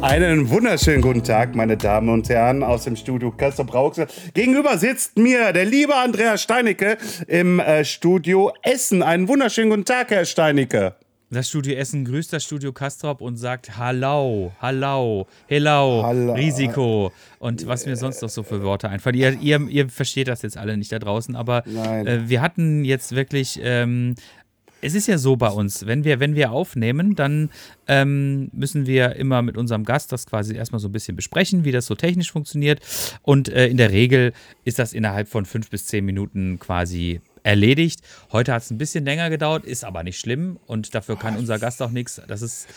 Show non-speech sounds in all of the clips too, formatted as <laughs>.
Einen wunderschönen guten Tag, meine Damen und Herren, aus dem Studio Kassel Brauxel. Gegenüber sitzt mir der liebe Andreas Steinecke im äh, Studio Essen. Einen wunderschönen guten Tag, Herr Steinecke. Das Studio Essen grüßt das Studio Kastrop und sagt Hallau, Hallau, Hello, Hallo. Risiko und was mir sonst noch so für Worte einfallen. Ihr, ihr, ihr versteht das jetzt alle nicht da draußen, aber äh, wir hatten jetzt wirklich ähm, es ist ja so bei uns, wenn wir, wenn wir aufnehmen, dann ähm, müssen wir immer mit unserem Gast das quasi erstmal so ein bisschen besprechen, wie das so technisch funktioniert. Und äh, in der Regel ist das innerhalb von fünf bis zehn Minuten quasi erledigt. Heute hat es ein bisschen länger gedauert, ist aber nicht schlimm und dafür kann unser Gast auch nichts. Das ist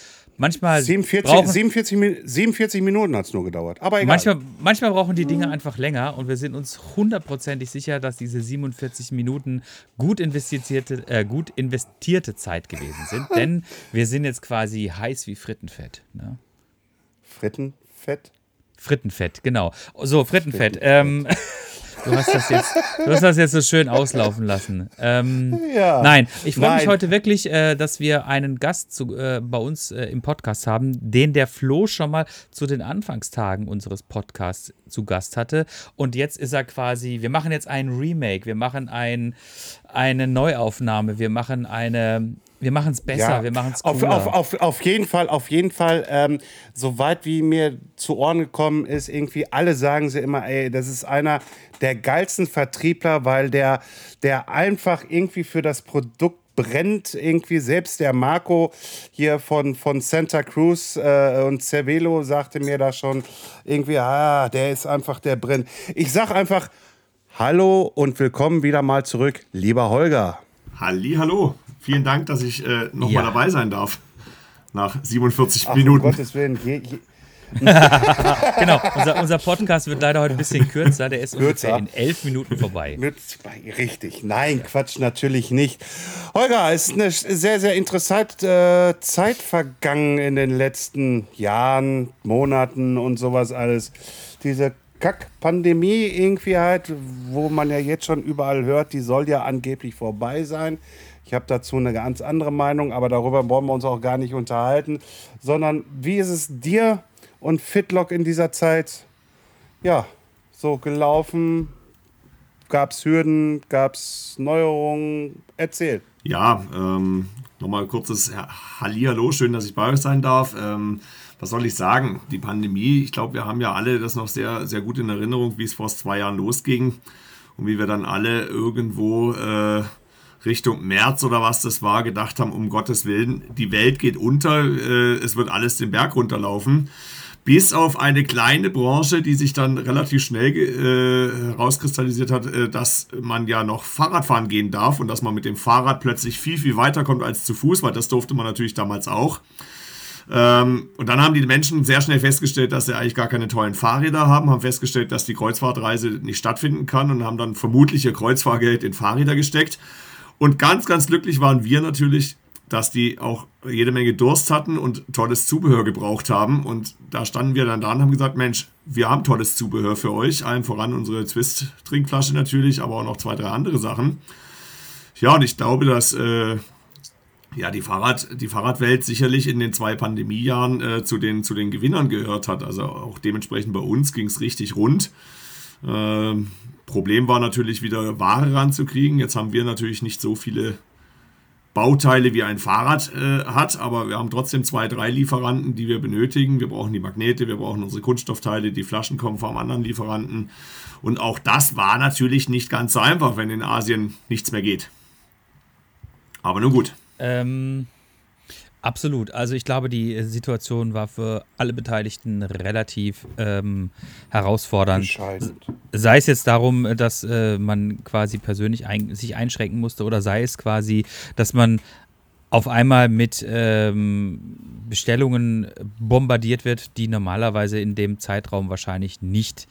manchmal 47, brauchen, 47, Mi- 47 Minuten hat es nur gedauert. Aber egal. manchmal, manchmal brauchen die Dinge einfach länger und wir sind uns hundertprozentig sicher, dass diese 47 Minuten gut investierte, äh, gut investierte Zeit gewesen sind, <laughs> denn wir sind jetzt quasi heiß wie Frittenfett. Ne? Frittenfett. Frittenfett, genau. So, Frittenfett. Ähm, du, hast das jetzt, du hast das jetzt so schön auslaufen lassen. Ähm, Ja. Nein, ich freue mich heute wirklich, äh, dass wir einen Gast zu, äh, bei uns äh, im Podcast haben, den der Flo schon mal zu den Anfangstagen unseres Podcasts zu Gast hatte. Und jetzt ist er quasi, wir machen jetzt ein Remake, wir machen ein, eine Neuaufnahme, wir machen eine, wir machen es besser, wir machen es auf, cooler. auf, auf, auf jeden Fall, auf jeden Fall, ähm, soweit wie mir zu Ohren gekommen ist, irgendwie alle sagen sie immer, ey, das ist einer der geilsten Vertriebler, weil der, der einfach irgendwie für das Produkt brennt irgendwie selbst der Marco hier von, von Santa Cruz äh, und Cervelo sagte mir da schon irgendwie, ah, der ist einfach der brennt. Ich sag einfach Hallo und willkommen wieder mal zurück, lieber Holger. Halli, hallo. Vielen Dank, dass ich äh, nochmal Ja. dabei sein darf. Nach 47 Ach, Minuten. Um Gottes Willen, je, je, <laughs> Genau, unser, unser Podcast wird leider heute ein bisschen kürzer, der ist ungefähr Kürzer. in elf Minuten vorbei. Mit, richtig, nein, Quatsch, natürlich nicht. Holger, es ist eine sehr, sehr interessante äh, Zeit vergangen in den letzten Jahren, Monaten und sowas alles. Diese Kack-Pandemie irgendwie halt, wo man ja jetzt schon überall hört, die soll ja angeblich vorbei sein. Ich habe dazu eine ganz andere Meinung, aber darüber wollen wir uns auch gar nicht unterhalten, sondern wie ist es dir und Fitlock in dieser Zeit, ja, so gelaufen? Gab es Hürden? Gab es Neuerungen? Erzähl. Ja, ähm, nochmal kurzes Hallihallo, schön, dass ich bei euch sein darf. Ähm, was soll ich sagen? Die Pandemie, ich glaube, wir haben ja alle das noch sehr, sehr gut in Erinnerung, wie es vor zwei Jahren losging und wie wir dann alle irgendwo äh, Richtung März oder was das war, gedacht haben, um Gottes Willen, die Welt geht unter, äh, es wird alles den Berg runterlaufen. Bis auf eine kleine Branche, die sich dann relativ schnell äh, herauskristallisiert hat, äh, dass man ja noch Fahrradfahren gehen darf und dass man mit dem Fahrrad plötzlich viel, viel weiter kommt als zu Fuß, weil das durfte man natürlich damals auch. Ähm, und dann haben die Menschen sehr schnell festgestellt, dass sie eigentlich gar keine tollen Fahrräder haben, haben festgestellt, dass die Kreuzfahrtreise nicht stattfinden kann und haben dann vermutlich ihr Kreuzfahrgeld in Fahrräder gesteckt. Und ganz, ganz glücklich waren wir natürlich, dass die auch jede Menge Durst hatten und tolles Zubehör gebraucht haben. Und da standen wir dann da und haben gesagt, Mensch, wir haben tolles Zubehör für euch. Allen voran unsere Twist-Trinkflasche natürlich, aber auch noch zwei, drei andere Sachen. Ja, und ich glaube, dass äh, ja, die, Fahrrad, die Fahrradwelt sicherlich in den zwei Pandemiejahren äh, zu, den, zu den Gewinnern gehört hat. Also auch dementsprechend bei uns ging es richtig rund. Ähm, Problem war natürlich wieder Ware ranzukriegen. Jetzt haben wir natürlich nicht so viele Bauteile wie ein Fahrrad äh, hat, aber wir haben trotzdem zwei, drei Lieferanten, die wir benötigen. Wir brauchen die Magnete, wir brauchen unsere Kunststoffteile, die Flaschen kommen vom anderen Lieferanten. Und auch das war natürlich nicht ganz so einfach, wenn in Asien nichts mehr geht. Aber nun gut. Ähm, absolut. Also ich glaube, die äh, Situation war für alle Beteiligten relativ ähm, herausfordernd. Entscheidend. Sei es jetzt darum, dass äh, man quasi persönlich ein, sich einschränken musste oder sei es quasi, dass man auf einmal mit ähm, Bestellungen bombardiert wird, die normalerweise in dem Zeitraum wahrscheinlich nicht äh,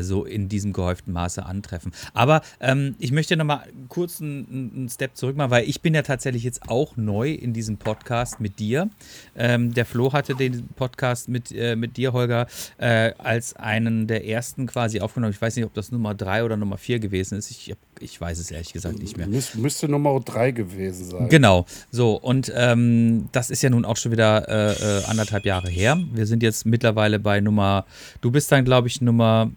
so in diesem gehäuften Maße antreffen. Aber ähm, ich möchte noch mal kurz einen, einen, Step zurück machen, weil ich bin ja tatsächlich jetzt auch neu in diesem Podcast mit dir. Ähm, der Flo hatte den Podcast mit, äh, mit dir, Holger, äh, als einen der ersten quasi aufgenommen. Ich weiß nicht, ob das Nummer drei oder Nummer vier gewesen ist. Ich, ich weiß es ehrlich gesagt nicht mehr. Müs müsste Nummer drei gewesen sein. Genau. So, und ähm, das ist ja nun auch schon wieder äh, äh, anderthalb Jahre her. Wir sind jetzt mittlerweile bei Nummer, du bist dann, glaube ich, Nummer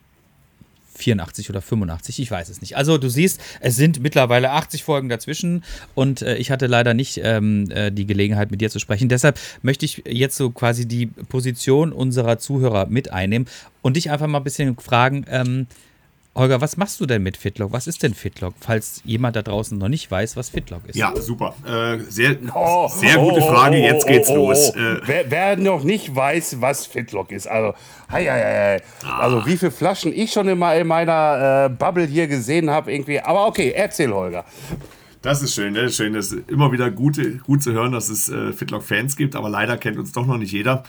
84 oder 85, ich weiß es nicht. Also du siehst, es sind mittlerweile 80 Folgen dazwischen und äh, ich hatte leider nicht ähm, äh, die Gelegenheit, mit dir zu sprechen. Deshalb möchte ich jetzt so quasi die Position unserer Zuhörer mit einnehmen und dich einfach mal ein bisschen fragen, ähm, Holger, was machst du denn mit Fitlock? Was ist denn Fitlock, falls jemand da draußen noch nicht weiß, was Fitlock ist? Ja, super. Äh, sehr, oh, sehr gute Frage. Oh, oh, Jetzt geht's los. Äh, wer, wer, noch nicht weiß, was Fitlock ist, also, hei, hei, hei. Ah. also wie viele Flaschen ich schon immer in meiner äh, Bubble hier gesehen habe, irgendwie. Aber okay, erzähl, Holger. Das ist schön, das ist schön. Das ist immer wieder gut, gut zu hören, dass es äh, Fitlock-Fans gibt, aber leider kennt uns doch noch nicht jeder.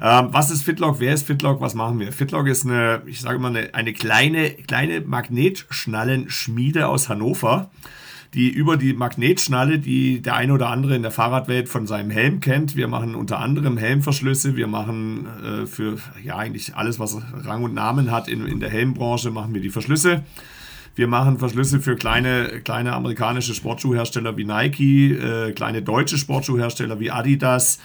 Ähm, was ist Fitlock? Wer ist Fitlock? Was machen wir? Fitlock ist eine, ich sage mal, eine, eine kleine, kleine Magnetschnallenschmiede aus Hannover, die über die Magnetschnalle, die der eine oder andere in der Fahrradwelt von seinem Helm kennt. Wir machen unter anderem Helmverschlüsse. Wir machen äh, für ja eigentlich alles, was Rang und Namen hat in, in der Helmbranche, machen wir die Verschlüsse. Wir machen Verschlüsse für kleine, kleine amerikanische Sportschuhhersteller wie Nike, äh, kleine deutsche Sportschuhhersteller wie Adidas.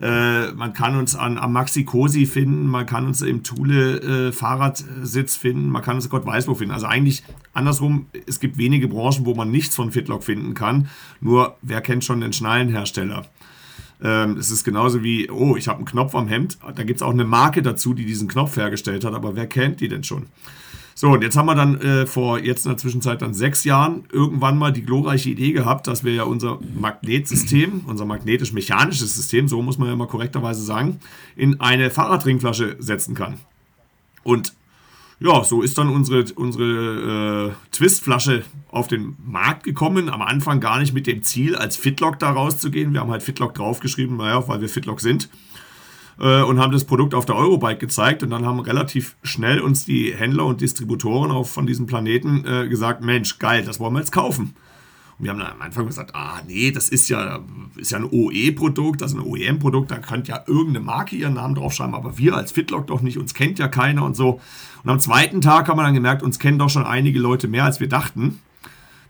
Äh, man kann uns an, am Maxi Cosi finden, man kann uns im Thule äh, Fahrradsitz finden, man kann uns Gott weiß wo finden. Also eigentlich andersrum, es gibt wenige Branchen, wo man nichts von Fitlock finden kann. Nur, wer kennt schon den Schnallenhersteller? Ähm, es ist genauso wie, oh, ich habe einen Knopf am Hemd. Da gibt es auch eine Marke dazu, die diesen Knopf hergestellt hat, aber wer kennt die denn schon? So, und jetzt haben wir dann äh, vor jetzt in der Zwischenzeit dann sechs Jahren irgendwann mal die glorreiche Idee gehabt, dass wir ja unser Magnetsystem, unser magnetisch-mechanisches System, so muss man ja mal korrekterweise sagen, in eine Fahrradtrinkflasche setzen kann. Und ja, so ist dann unsere, unsere äh, Twistflasche auf den Markt gekommen. Am Anfang gar nicht mit dem Ziel, als Fitlock da rauszugehen. Wir haben halt Fitlock draufgeschrieben, naja, weil wir Fitlock sind äh, und haben das Produkt auf der Eurobike gezeigt und dann haben relativ schnell uns die Händler und Distributoren auch von diesem Planeten äh, gesagt, Mensch, geil, das wollen wir jetzt kaufen. Und wir haben dann am Anfang gesagt, ah nee, das ist ja, ist ja ein OE-Produkt, das ist ein OEM-Produkt, da könnte ja irgendeine Marke ihren Namen draufschreiben, aber wir als Fitlock doch nicht, uns kennt ja keiner und so. Und am zweiten Tag haben wir dann gemerkt, uns kennen doch schon einige Leute mehr, als wir dachten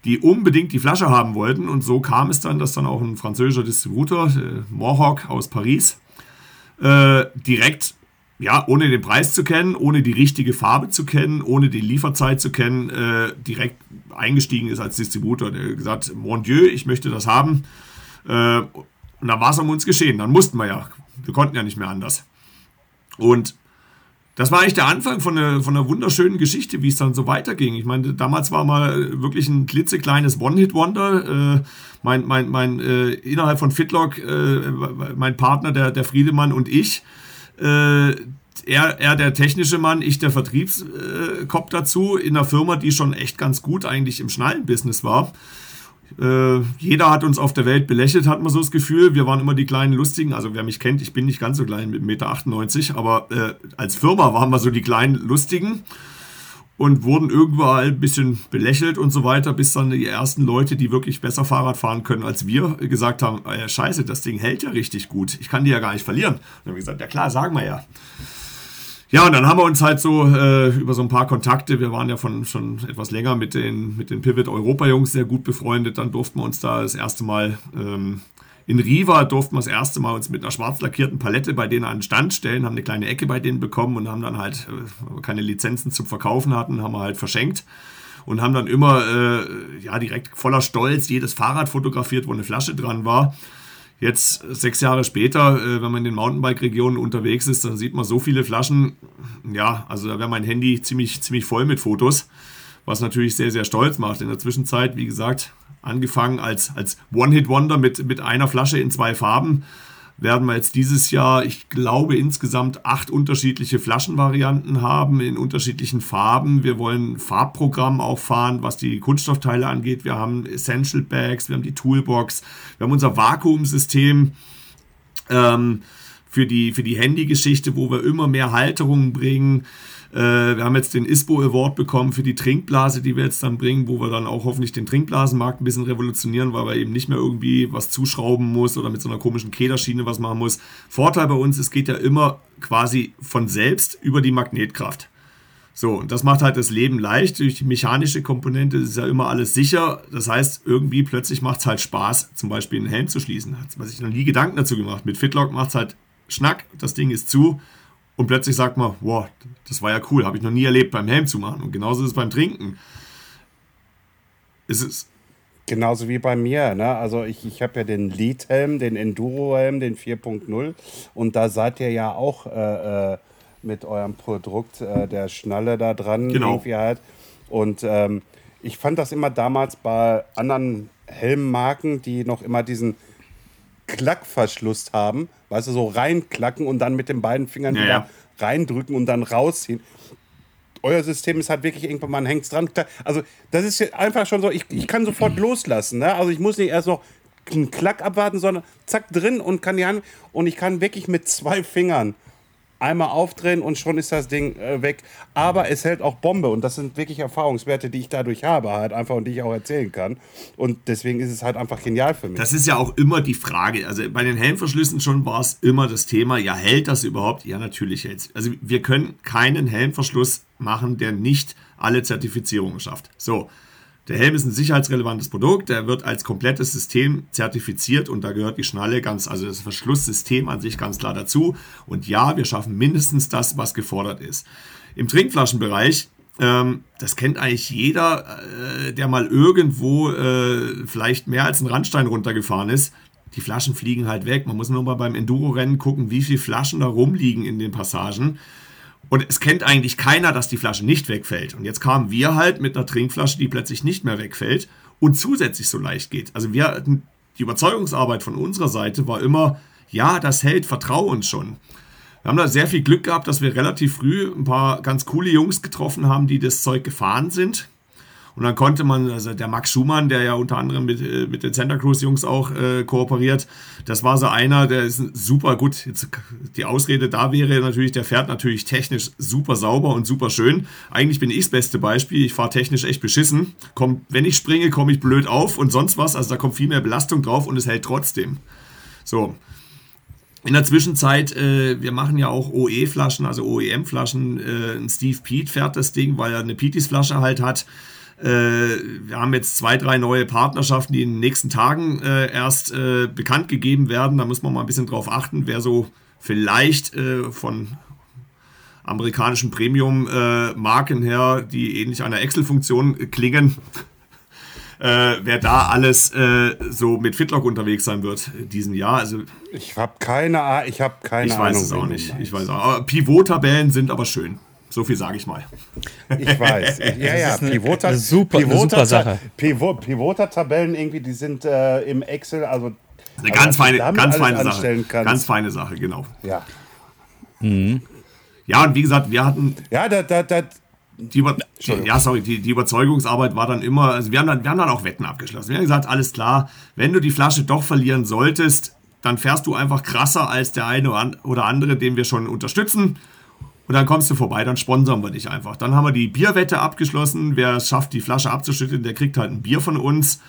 die unbedingt die Flasche haben wollten. Und so kam es dann, dass dann auch ein französischer Distributor, äh, Mohawk aus Paris, äh, direkt, ja, ohne den Preis zu kennen, ohne die richtige Farbe zu kennen, ohne die Lieferzeit zu kennen, äh, direkt eingestiegen ist als Distributor. Der gesagt, mon Dieu, ich möchte das haben. Äh, und dann war es um uns geschehen. Dann mussten wir ja. Wir konnten ja nicht mehr anders. Und das war eigentlich der Anfang von einer, von einer wunderschönen Geschichte, wie es dann so weiterging. Ich meine, damals war mal wirklich ein klitzekleines One-Hit-Wonder. Äh, mein, mein, mein, äh, innerhalb von Fitlock, äh, mein Partner, der, der Friedemann und ich, äh, er, er der technische Mann, ich der Vertriebskopf dazu, in einer Firma, die schon echt ganz gut eigentlich im Schnallenbusiness war. Äh, jeder hat uns auf der Welt belächelt, hat man so das Gefühl. Wir waren immer die kleinen Lustigen. Also wer mich kennt, ich bin nicht ganz so klein mit 1,98 Meter, aber äh, als Firma waren wir so die kleinen Lustigen und wurden überall ein bisschen belächelt und so weiter, bis dann die ersten Leute, die wirklich besser Fahrrad fahren können als wir, gesagt haben, äh, scheiße, das Ding hält ja richtig gut. Ich kann die ja gar nicht verlieren. Dann haben wir gesagt, ja klar, sagen wir ja. Ja, und dann haben wir uns halt so äh, über so ein paar Kontakte, wir waren ja von, schon etwas länger mit den, mit den Pivot Europa-Jungs sehr gut befreundet, dann durften wir uns da das erste Mal ähm, in Riva durften wir das erste Mal uns mit einer schwarz lackierten Palette bei denen an den Stand stellen, haben eine kleine Ecke bei denen bekommen und haben dann halt, äh, weil wir keine Lizenzen zum Verkaufen hatten, haben wir halt verschenkt und haben dann immer äh, ja direkt voller Stolz jedes Fahrrad fotografiert, wo eine Flasche dran war. Jetzt, sechs Jahre später, äh, wenn man in den Mountainbike-Regionen unterwegs ist, dann sieht man so viele Flaschen. Ja, also da wäre mein Handy ziemlich, ziemlich voll mit Fotos, was natürlich sehr, sehr stolz macht. In der Zwischenzeit, wie gesagt, angefangen als, als One-Hit-Wonder mit, mit einer Flasche in zwei Farben werden wir jetzt dieses Jahr, ich glaube, insgesamt acht unterschiedliche Flaschenvarianten haben in unterschiedlichen Farben. Wir wollen Farbprogramm auch fahren, was die Kunststoffteile angeht. Wir haben Essential Bags, wir haben die Toolbox, wir haben unser Vakuumsystem. Ähm, für die, für die Handygeschichte, wo wir immer mehr Halterungen bringen. Äh, wir haben jetzt den ISPO Award bekommen für die Trinkblase, die wir jetzt dann bringen, wo wir dann auch hoffentlich den Trinkblasenmarkt ein bisschen revolutionieren, weil wir eben nicht mehr irgendwie was zuschrauben muss oder mit so einer komischen Kederschiene was machen muss. Vorteil bei uns, es geht ja immer quasi von selbst über die Magnetkraft. So, und das macht halt das Leben leicht. Durch die mechanische Komponente ist ja immer alles sicher. Das heißt, irgendwie plötzlich macht es halt Spaß, zum Beispiel einen Helm zu schließen. Hat man sich noch nie Gedanken dazu gemacht. Mit Fitlock macht es halt Schnack, das Ding ist zu. Und plötzlich sagt man, wow, das war ja cool, habe ich noch nie erlebt beim Helm zu machen. Und genauso ist es beim Trinken. Es ist Genauso wie bei mir. Ne? Also ich, ich habe ja den Lead-Helm, den Enduro-Helm, den 4.0. Und da seid ihr ja auch äh, äh, mit eurem Produkt äh, der Schnalle da dran. Genau. Irgendwie halt. Und ähm, ich fand das immer damals bei anderen Helmmarken, die noch immer diesen Klackverschluss haben, weißt du, so reinklacken und dann mit den beiden Fingern Ja, wieder ja. reindrücken und dann rausziehen. Euer System ist halt wirklich irgendwann, man hängt dran. Also, das ist einfach schon so, ich, ich kann sofort loslassen. Ne? Also, ich muss nicht erst noch einen Klack abwarten, sondern zack drin und kann die Hand. Und ich kann wirklich mit zwei Fingern einmal aufdrehen und schon ist das Ding äh, weg. Aber es hält auch Bombe und das sind wirklich Erfahrungswerte, die ich dadurch habe, halt einfach und die ich auch erzählen kann. Und deswegen ist es halt einfach genial für mich. Das ist ja auch immer die Frage. Also bei den Helmverschlüssen schon war es immer das Thema, ja, hält das überhaupt? Ja, natürlich hält Also wir können keinen Helmverschluss machen, der nicht alle Zertifizierungen schafft. So, der Helm ist ein sicherheitsrelevantes Produkt, der wird als komplettes System zertifiziert und da gehört die Schnalle ganz, also das Verschlusssystem an sich ganz klar dazu. Und ja, wir schaffen mindestens das, was gefordert ist. Im Trinkflaschenbereich ähm, das kennt eigentlich jeder, äh, der mal irgendwo äh, vielleicht mehr als einen Randstein runtergefahren ist. Die Flaschen fliegen halt weg. Man muss nur mal beim Enduro-Rennen gucken, wie viele Flaschen da rumliegen in den Passagen. Und es kennt eigentlich keiner, dass die Flasche nicht wegfällt. Und jetzt kamen wir halt mit einer Trinkflasche, die plötzlich nicht mehr wegfällt und zusätzlich so leicht geht. Also wir hatten, die Überzeugungsarbeit von unserer Seite war immer, ja, das hält, vertrau uns schon. Wir haben da sehr viel Glück gehabt, dass wir relativ früh ein paar ganz coole Jungs getroffen haben, die das Zeug gefahren sind. Und dann konnte man, also der Max Schumann, der ja unter anderem mit, äh, mit den Santa Cruz Jungs auch äh, kooperiert, das war so einer, der ist super gut. Jetzt, die Ausrede da wäre natürlich, der fährt natürlich technisch super sauber und super schön. Eigentlich bin ich das beste Beispiel. Ich fahre technisch echt beschissen. Komm, wenn ich springe, komme ich blöd auf und sonst was. Also da kommt viel mehr Belastung drauf und es hält trotzdem. So, in der Zwischenzeit, äh, wir machen ja auch OE-Flaschen, also OEM-Flaschen. Äh, Steve Pete fährt das Ding, weil er eine Peaties-Flasche halt hat. Äh, wir haben jetzt zwei, drei neue Partnerschaften, die in den nächsten Tagen äh, erst äh, bekannt gegeben werden. Da muss man mal ein bisschen drauf achten, wer so vielleicht von amerikanischen Premium-Marken her, die ähnlich einer Excel-Funktion klingen, <laughs> äh, wer da alles äh, so mit Fitlock unterwegs sein wird in diesem Jahr. Also Ich habe keine, ich hab keine ich Ahnung. weiß es auch nicht. Ich weiß auch. Pivot-Tabellen sind aber schön. So viel sage ich mal. Ich weiß. Ich, <laughs> ja, ja, ist eine- Pivota, eine super- eine Pivota- super Sache. Pivot, Pivota-Tabellen irgendwie, die sind äh, im Excel, also. Eine also, ganz feine, ganz feine Sache. Ganz feine Sache, genau. ja. Ja, und wie gesagt, wir hatten Ja, da, da, da, die, Über ja, sorry, die, die Überzeugungsarbeit war dann immer, also wir haben dann, wir haben dann auch Wetten abgeschlossen. Wir haben gesagt, alles klar, wenn du die Flasche doch verlieren solltest, dann fährst du einfach krasser als der eine oder andere, den wir schon unterstützen. Und dann kommst du vorbei, dann sponsern wir dich einfach. Dann haben wir die Bierwette abgeschlossen. Wer es schafft, die Flasche abzuschütteln, der kriegt halt ein Bier von uns.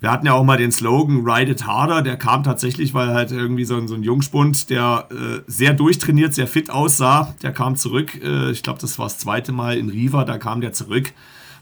Wir hatten ja auch mal den Slogan Ride It Harder. Der kam tatsächlich, weil halt irgendwie so ein, so ein Jungspund, der äh, sehr durchtrainiert, sehr fit aussah, der kam zurück. Äh, ich glaube, das war das zweite Mal in Riva. Da kam der zurück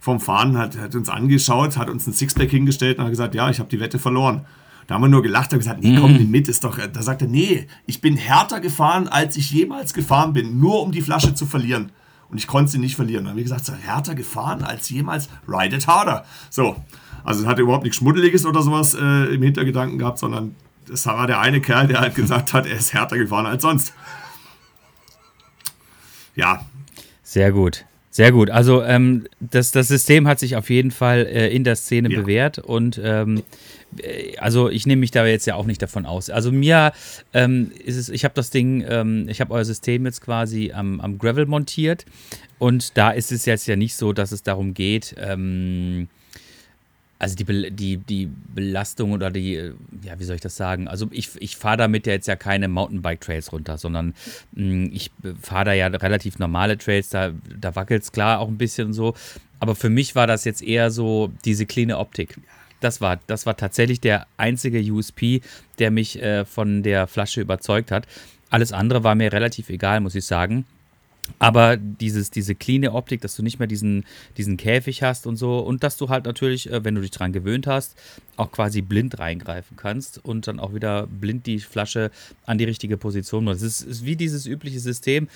vom Fahren, hat, hat uns angeschaut, hat uns ein Sixpack hingestellt und hat gesagt, ja, ich habe die Wette verloren. Da haben wir nur gelacht und gesagt, nee, komm, nimm mit, ist doch. Da sagt er, nee, ich bin härter gefahren, als ich jemals gefahren bin, nur um die Flasche zu verlieren. Und ich konnte sie nicht verlieren. Dann haben wir gesagt, so, härter gefahren als jemals, ride it harder. So, also es hatte überhaupt nichts Schmuddeliges oder sowas äh, im Hintergedanken gehabt, sondern das war der eine Kerl, der halt gesagt hat, er ist härter gefahren als sonst. Ja, Sehr gut. Sehr gut. Also ähm, das, das System hat sich auf jeden Fall äh, in der Szene Ja. bewährt und ähm, äh, also ich nehme mich da jetzt ja auch nicht davon aus. Also mir ähm, ist es, ich habe das Ding, ähm, ich habe euer System jetzt quasi am, am Gravel montiert und da ist es jetzt ja nicht so, dass es darum geht, ähm, Also die, die, die Belastung oder die, ja, wie soll ich das sagen? Also ich, ich fahre damit ja jetzt ja keine Mountainbike-Trails runter, sondern mh, hm, ich fahre da ja relativ normale Trails, da, da wackelt es klar auch ein bisschen so. Aber für mich war das jetzt eher so diese cleane Optik. Das war, das war tatsächlich der einzige USP, der mich äh, von der Flasche überzeugt hat. Alles andere war mir relativ egal, muss ich sagen. Aber dieses, diese cleane Optik, dass du nicht mehr diesen, diesen Käfig hast und so und dass du halt natürlich, äh, wenn du dich dran gewöhnt hast, auch quasi blind reingreifen kannst und dann auch wieder blind die Flasche an die richtige Position machst. Es ist, ist, wie dieses übliche System,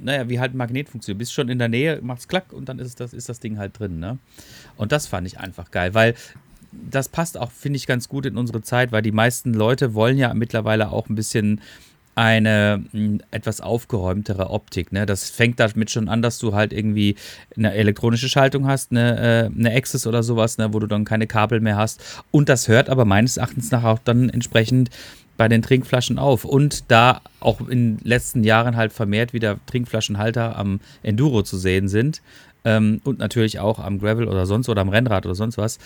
naja, wie halt ein Magnet funktioniert. Bist schon in der Nähe, machst klack und dann ist das, ist das Ding halt drin. Ne? Und das fand ich einfach geil, weil das passt auch, finde ich, ganz gut in unsere Zeit, weil die meisten Leute wollen ja mittlerweile auch ein bisschen eine etwas aufgeräumtere Optik. Ne? Das fängt damit schon an, dass du halt irgendwie eine elektronische Schaltung hast, eine, äh, eine Access oder sowas, ne? wo du dann keine Kabel mehr hast. Und das hört aber meines Erachtens nach auch dann entsprechend bei den Trinkflaschen auf. Und da auch in den letzten Jahren halt vermehrt wieder Trinkflaschenhalter am Enduro zu sehen sind ähm, und natürlich auch am Gravel oder sonst oder am Rennrad oder sonst was,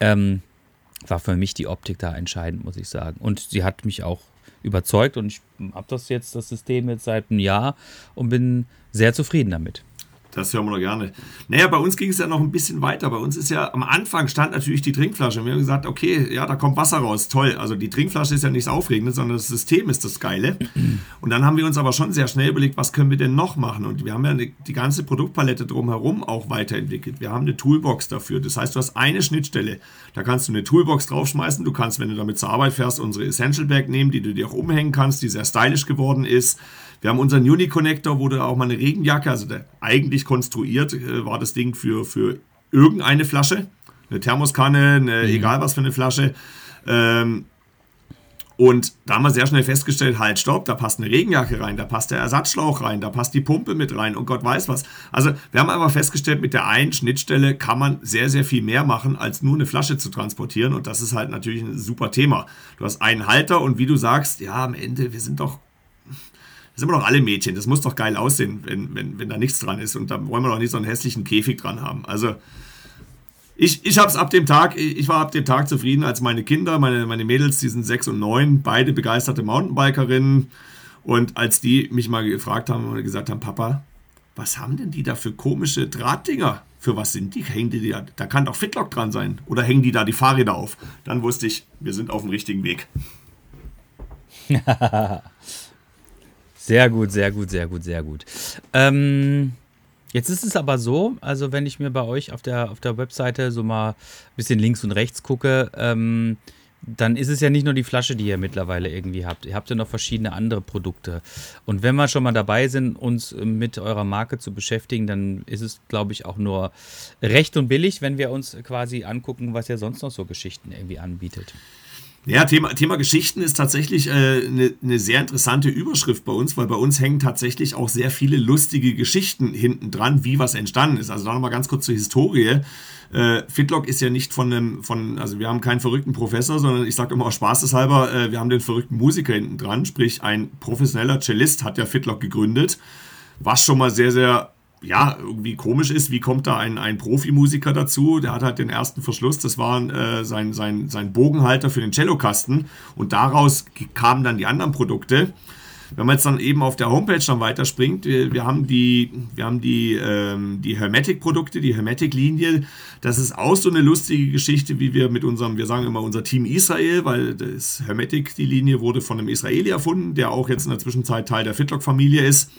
ähm, war für mich die Optik da entscheidend, muss ich sagen. Und sie hat mich auch überzeugt und ich habe das jetzt, das System jetzt seit einem Jahr und bin sehr zufrieden damit. Das hören wir doch gerne. Naja, bei uns ging es ja noch ein bisschen weiter. Bei uns ist ja am Anfang stand natürlich die Trinkflasche. Wir haben gesagt, okay, ja, da kommt Wasser raus. Toll. Also die Trinkflasche ist ja nichts Aufregendes, sondern das System ist das Geile. Und dann haben wir uns aber schon sehr schnell überlegt, was können wir denn noch machen? Und wir haben ja die ganze Produktpalette drumherum auch weiterentwickelt. Wir haben eine Toolbox dafür. Das heißt, du hast eine Schnittstelle. Da kannst du eine Toolbox draufschmeißen. Du kannst, wenn du damit zur Arbeit fährst, unsere Essential Bag nehmen, die du dir auch umhängen kannst, die sehr stylisch geworden ist. Wir haben unseren Uni-Connector, wo du auch mal eine Regenjacke, also der, eigentlich konstruiert äh, war das Ding für, für irgendeine Flasche, eine Thermoskanne, eine, mhm. egal was für eine Flasche. Ähm, und da haben wir sehr schnell festgestellt, halt, stopp, da passt eine Regenjacke rein, da passt der Ersatzschlauch rein, da passt die Pumpe mit rein und Gott weiß was. Also wir haben aber festgestellt, mit der einen Schnittstelle kann man sehr, sehr viel mehr machen, als nur eine Flasche zu transportieren. Und das ist halt natürlich ein super Thema. Du hast einen Halter und wie du sagst, ja, am Ende, wir sind doch sind wir doch alle Mädchen. Das muss doch geil aussehen, wenn, wenn, wenn da nichts dran ist. Und da wollen wir doch nicht so einen hässlichen Käfig dran haben. Also, ich, ich habe es ab dem Tag, ich war ab dem Tag zufrieden, als meine Kinder, meine, meine Mädels, die sind sechs und neun, beide begeisterte Mountainbikerinnen. Und als die mich mal gefragt haben und gesagt haben, Papa, was haben denn die da für komische Drahtdinger? Für was sind die? Hängen die da? Da kann doch Fitlock dran sein. Oder hängen die da die Fahrräder auf? Dann wusste ich, wir sind auf dem richtigen Weg. <laughs> Sehr gut, sehr gut, sehr gut, sehr gut. Ähm, jetzt ist es aber so, also wenn ich mir bei euch auf der, auf der Webseite so mal ein bisschen links und rechts gucke, ähm, dann ist es ja nicht nur die Flasche, die ihr mittlerweile irgendwie habt. Ihr habt ja noch verschiedene andere Produkte. Und wenn wir schon mal dabei sind, uns mit eurer Marke zu beschäftigen, dann ist es, glaube ich, auch nur recht und billig, wenn wir uns quasi angucken, was ihr sonst noch so Geschichten irgendwie anbietet. Ja, Thema, Thema Geschichten ist tatsächlich eine äh, ne, ne sehr interessante Überschrift bei uns, weil bei uns hängen tatsächlich auch sehr viele lustige Geschichten hinten dran, wie was entstanden ist. Also da nochmal ganz kurz zur Historie. Äh, Fitlock ist ja nicht von einem, von, also wir haben keinen verrückten Professor, sondern ich sage immer aus Spaßeshalber, äh, wir haben den verrückten Musiker hinten dran, sprich ein professioneller Cellist hat ja Fitlock gegründet, was schon mal sehr, sehr ja, irgendwie komisch ist, wie kommt da ein, ein Profimusiker dazu? Der hat halt den ersten Verschluss, das war äh, sein, sein, sein Bogenhalter für den Cellokasten und daraus kamen dann die anderen Produkte. Wenn man jetzt dann eben auf der Homepage dann weiterspringt, wir, wir haben die, wir haben die, ähm, die Hermetic-Produkte, die Hermetic-Linie. Das ist auch so eine lustige Geschichte, wie wir mit unserem, wir sagen immer unser Team Israel, weil das Hermetic, die Linie wurde von einem Israeli erfunden, der auch jetzt in der Zwischenzeit Teil der Fitlock-Familie ist.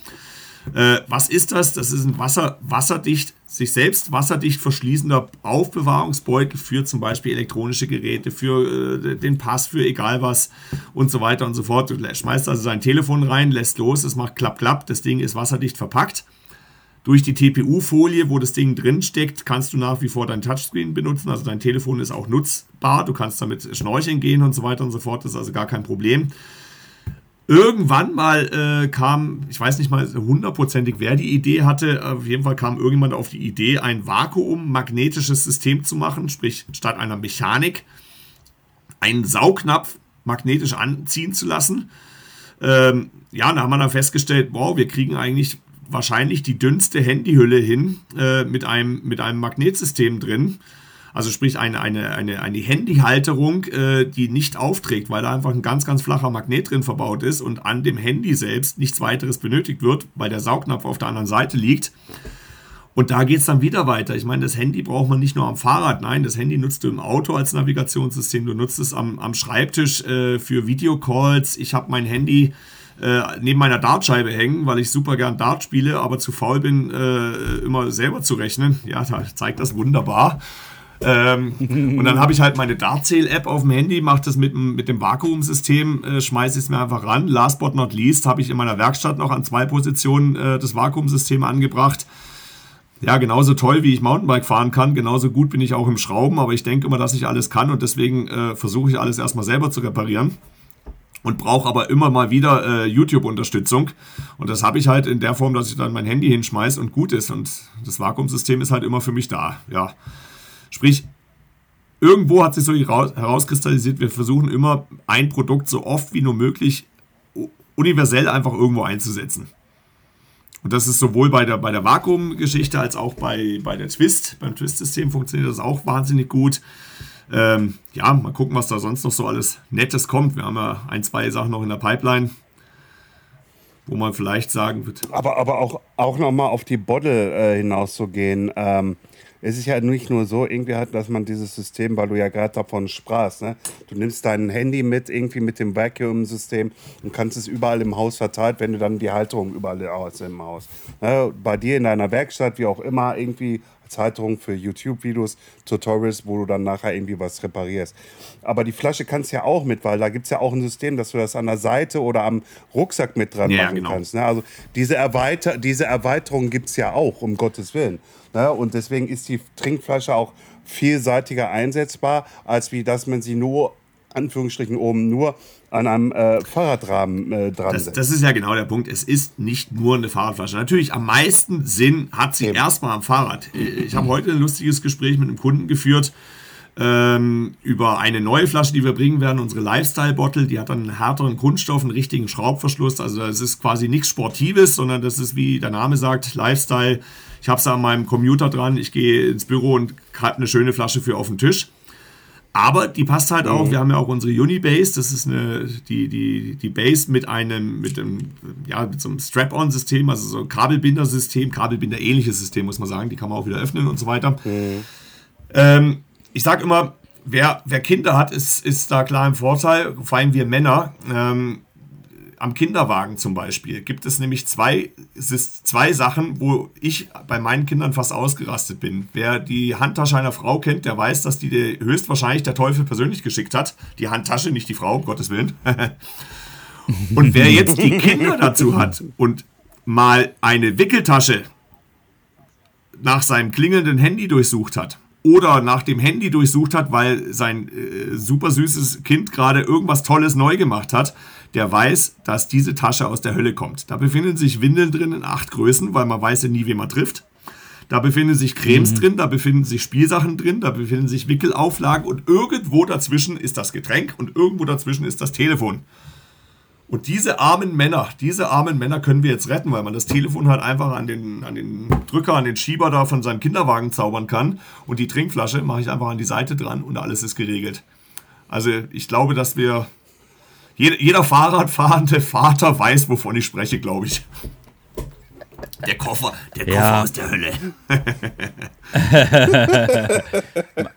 Äh, was ist das? Das ist ein Wasser, wasserdicht, sich selbst wasserdicht verschließender Aufbewahrungsbeutel für zum Beispiel elektronische Geräte, für äh, den Pass, für egal was und so weiter und so fort. Du schmeißt also sein Telefon rein, lässt los, es macht klapp, klapp, das Ding ist wasserdicht verpackt. Durch die TPU-Folie, wo das Ding drin steckt, kannst du nach wie vor dein Touchscreen benutzen. Also dein Telefon ist auch nutzbar. Du kannst damit schnorcheln gehen und so weiter und so fort. Das ist also gar kein Problem. Irgendwann mal äh, kam, ich weiß nicht mal hundertprozentig, wer die Idee hatte, auf jeden Fall kam irgendjemand auf die Idee, ein vakuummagnetisches System zu machen, sprich statt einer Mechanik einen Saugnapf magnetisch anziehen zu lassen. Ähm, ja, da haben wir dann festgestellt, wow, wir kriegen eigentlich wahrscheinlich die dünnste Handyhülle hin äh, mit, einem, mit einem Magnetsystem drin. Also sprich eine, eine, eine, eine Handyhalterung, äh, die nicht aufträgt, weil da einfach ein ganz, ganz flacher Magnet drin verbaut ist und an dem Handy selbst nichts weiteres benötigt wird, weil der Saugnapf auf der anderen Seite liegt. Und da geht es dann wieder weiter. Ich meine, das Handy braucht man nicht nur am Fahrrad, nein, das Handy nutzt du im Auto als Navigationssystem, du nutzt es am, am Schreibtisch äh, für Videocalls. Ich habe mein Handy äh, neben meiner Dartscheibe hängen, weil ich super gern Dart spiele, aber zu faul bin, äh, immer selber zu rechnen. Ja, da zeigt das wunderbar. Ähm, und dann habe ich halt meine Dartzähl-App auf dem Handy, mache das mit, mit dem Vakuumsystem, äh, schmeiße es mir einfach ran. Last but not least habe ich in meiner Werkstatt noch an zwei Positionen äh, das Vakuumsystem angebracht. Ja, genauso toll, wie ich Mountainbike fahren kann, genauso gut bin ich auch im Schrauben, aber ich denke immer, dass ich alles kann und deswegen äh, versuche ich alles erstmal selber zu reparieren und brauche aber immer mal wieder äh, YouTube-Unterstützung. Und das habe ich halt in der Form, dass ich dann mein Handy hinschmeiße und gut ist. Und das Vakuumsystem ist halt immer für mich da. Ja. Sprich, irgendwo hat sich so herauskristallisiert, wir versuchen immer ein Produkt so oft wie nur möglich universell einfach irgendwo einzusetzen. Und das ist sowohl bei der, bei der Vakuum-Geschichte als auch bei, bei der Twist. Beim Twist-System funktioniert das auch wahnsinnig gut. Ähm, ja, mal gucken, was da sonst noch so alles Nettes kommt. Wir haben ja ein, zwei Sachen noch in der Pipeline, wo man vielleicht sagen wird. Aber, aber auch, auch nochmal auf die Bottle äh, hinauszugehen. Ähm, es ist ja nicht nur so, irgendwie hat, dass man dieses System, weil du ja gerade davon sprachst, ne? du nimmst dein Handy mit, irgendwie mit dem Vacuum-System und kannst es überall im Haus verteilt, wenn du dann die Halterung überall aus im Haus. Ne? Bei dir in deiner Werkstatt, wie auch immer, irgendwie Halterung für YouTube-Videos, Tutorials, wo du dann nachher irgendwie was reparierst. Aber die Flasche kannst du ja auch mit, weil da gibt es ja auch ein System, dass du das an der Seite oder am Rucksack mit dran ja, machen genau. kannst. Ne? Also diese, Erweiter diese Erweiterung gibt es ja auch, um Gottes Willen. Ne? Und deswegen ist die Trinkflasche auch vielseitiger einsetzbar, als wie dass man sie nur, Anführungsstrichen oben, nur an einem äh, Fahrradrahmen äh, dran das, das, ist ja genau der Punkt. Es ist nicht nur eine Fahrradflasche. Natürlich, am meisten Sinn hat sie Eben. erstmal am Fahrrad. Ich habe heute ein lustiges Gespräch mit einem Kunden geführt ähm, über eine neue Flasche, die wir bringen werden, unsere Lifestyle-Bottle. Die hat dann einen härteren Kunststoff, einen richtigen Schraubverschluss. Also das ist quasi nichts Sportives, sondern das ist, wie der Name sagt, Lifestyle ich habe es an meinem Computer dran, ich gehe ins Büro und habe eine schöne Flasche für auf den Tisch. Aber die passt halt auch. Mhm. Wir haben ja auch unsere Unibase. Das ist eine, die, die, die Base mit einem, mit einem, ja, mit so einem Strap-on-System, also so ein Kabelbinder-System, Kabelbinder-ähnliches System, muss man sagen. Die kann man auch wieder öffnen und so weiter. Mhm. Ähm, ich sage immer, wer, wer Kinder hat, ist, ist da klar im Vorteil, vor allem wir Männer. Ähm, am Kinderwagen zum Beispiel gibt es nämlich zwei, es zwei Sachen, wo ich bei meinen Kindern fast ausgerastet bin. Wer die Handtasche einer Frau kennt, der weiß, dass die höchstwahrscheinlich der Teufel persönlich geschickt hat. Die Handtasche, nicht die Frau, um Gottes Willen. <laughs> und wer jetzt die Kinder dazu hat und mal eine Wickeltasche nach seinem klingelnden Handy durchsucht hat, oder nach dem Handy durchsucht hat, weil sein äh, super süßes Kind gerade irgendwas Tolles neu gemacht hat, der weiß, dass diese Tasche aus der Hölle kommt. Da befinden sich Windeln drin in acht Größen, weil man weiß ja nie, wie man trifft. Da befinden sich Cremes mhm. drin, da befinden sich Spielsachen drin, da befinden sich Wickelauflagen und irgendwo dazwischen ist das Getränk und irgendwo dazwischen ist das Telefon. Und diese armen Männer, diese armen Männer können wir jetzt retten, weil man das Telefon halt einfach an den, an den Drücker, an den Schieber da von seinem Kinderwagen zaubern kann. Und die Trinkflasche mache ich einfach an die Seite dran und alles ist geregelt. Also ich glaube, dass wir jeder, Fahrradfahrende Vater weiß, wovon ich spreche, glaube ich. Der Koffer, der Koffer ja. aus der Hölle.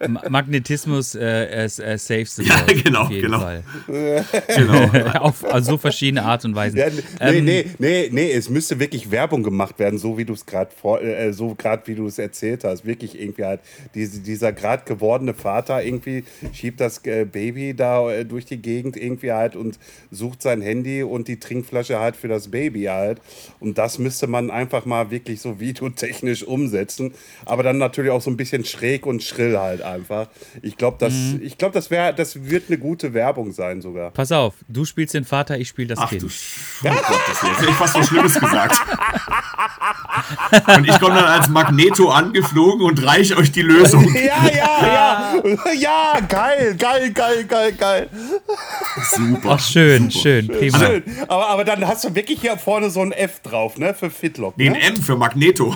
<laughs> Magnetismus äh, äh, saves the Ja, genau, genau. <laughs> genau. <laughs> Auf also so verschiedene Art und Weisen. Ja, nee, ähm, nee, nee, nee, es müsste wirklich Werbung gemacht werden, so wie du es gerade äh, so gerade wie du es erzählt hast. Wirklich irgendwie halt diese, dieser gerade gewordene Vater irgendwie schiebt das äh, Baby da äh, durch die Gegend irgendwie halt und sucht sein Handy und die Trinkflasche halt für das Baby halt. Und das müsste man einfach mal wirklich so videotechnisch umsetzen. Aber dann natürlich auch so ein bisschen schräg und schrill halt einfach. Ich glaube, das, mhm. ich glaub, das, wär, das wird eine gute Werbung sein sogar. Pass auf, du spielst den Vater, ich spiele das Ach, Kind. Du, oh Gott, das hätte ich fast was Schlimmes gesagt. und ich komme dann als Magneto angeflogen und reiche euch die Lösung. <laughs> ja, ja, ja. <laughs> Ja, geil, geil, geil, geil, geil. Super. Ach, schön, super. schön, prima. Schön. Aber, aber dann hast du wirklich hier vorne so ein F drauf, ne, für Fitlock. Nee, ein M für Magneto.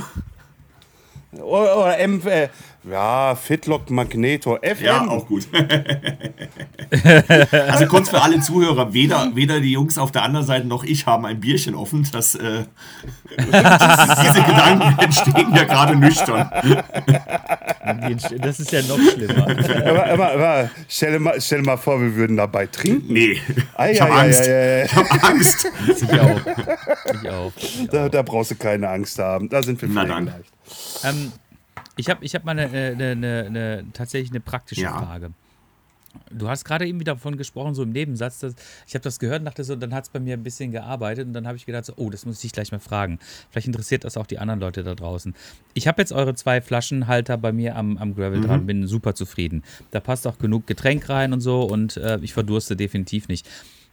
Oder, M, äh, Ja, Fitlock Magneto FM. Ja, auch gut. <laughs> also kurz für alle Zuhörer, weder, weder die Jungs auf der anderen Seite noch ich haben ein Bierchen offen. Das, äh, <laughs> diese Gedanken entstehen ja gerade nüchtern. Das ist ja noch schlimmer. Aber, aber, aber, stell, dir mal, stell dir mal vor, wir würden dabei trinken. Nee, Ei, ich habe Angst. ei, ei. Ich habe Angst. Ich auch. Ich auch. Da, da brauchst du keine Angst haben. Da sind wir vielleicht. Ähm, ich habe ich hab mal eine, eine, eine, tatsächlich eine praktische Ja. Frage. Du hast gerade eben wieder davon gesprochen, so im Nebensatz. Dass, ich habe das gehört und dachte so, dann hat es bei mir ein bisschen gearbeitet und dann habe ich gedacht, so, oh, das muss ich dich gleich mal fragen. Vielleicht interessiert das auch die anderen Leute da draußen. Ich habe jetzt eure zwei Flaschenhalter bei mir am, am Gravel dran, bin super zufrieden. Da passt auch genug Getränk rein und so und äh, ich verdurste definitiv nicht.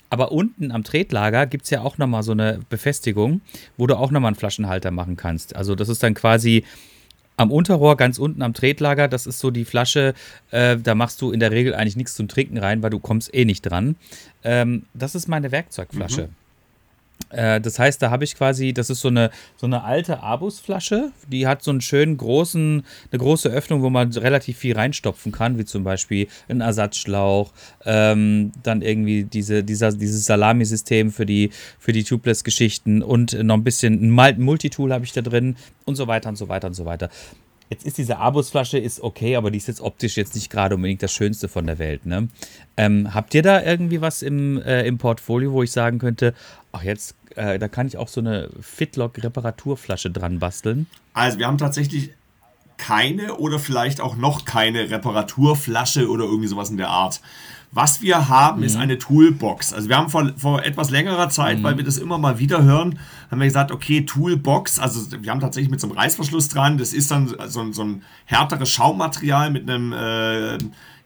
Aber unten am Tretlager gibt es ja auch nochmal so eine Befestigung, wo du auch nochmal einen Flaschenhalter machen kannst. Also das ist dann quasi am Unterrohr, ganz unten am Tretlager, das ist so die Flasche, äh, da machst du in der Regel eigentlich nichts zum Trinken rein, weil du kommst eh nicht dran. Ähm, das ist meine Werkzeugflasche. Äh, das heißt, da habe ich quasi, das ist so eine, so eine alte Abus-Flasche, die hat so einen schönen großen, eine große Öffnung, wo man relativ viel reinstopfen kann, wie zum Beispiel ein Ersatzschlauch, ähm, dann irgendwie diese, dieser, dieses Salami-System für die, für die Tubeless-Geschichten und noch ein bisschen ein Mul- Multitool habe ich da drin und so weiter und so weiter und so weiter. Jetzt ist diese Abus-Flasche ist okay, aber die ist jetzt optisch jetzt nicht gerade unbedingt das Schönste von der Welt. Ne? Ähm, habt ihr da irgendwie was im, äh, im Portfolio, wo ich sagen könnte, ach jetzt, äh, da kann ich auch so eine Fitlock-Reparaturflasche dran basteln? Also wir haben tatsächlich keine oder vielleicht auch noch keine Reparaturflasche oder irgendwie sowas in der Art. Was wir haben, ist eine Toolbox. Also wir haben vor, vor etwas längerer Zeit, weil wir das immer mal wieder hören, haben wir gesagt, okay, Toolbox, also wir haben tatsächlich mit so einem Reißverschluss dran, das ist dann so, ein- so ein härteres Schaummaterial mit einem, äh,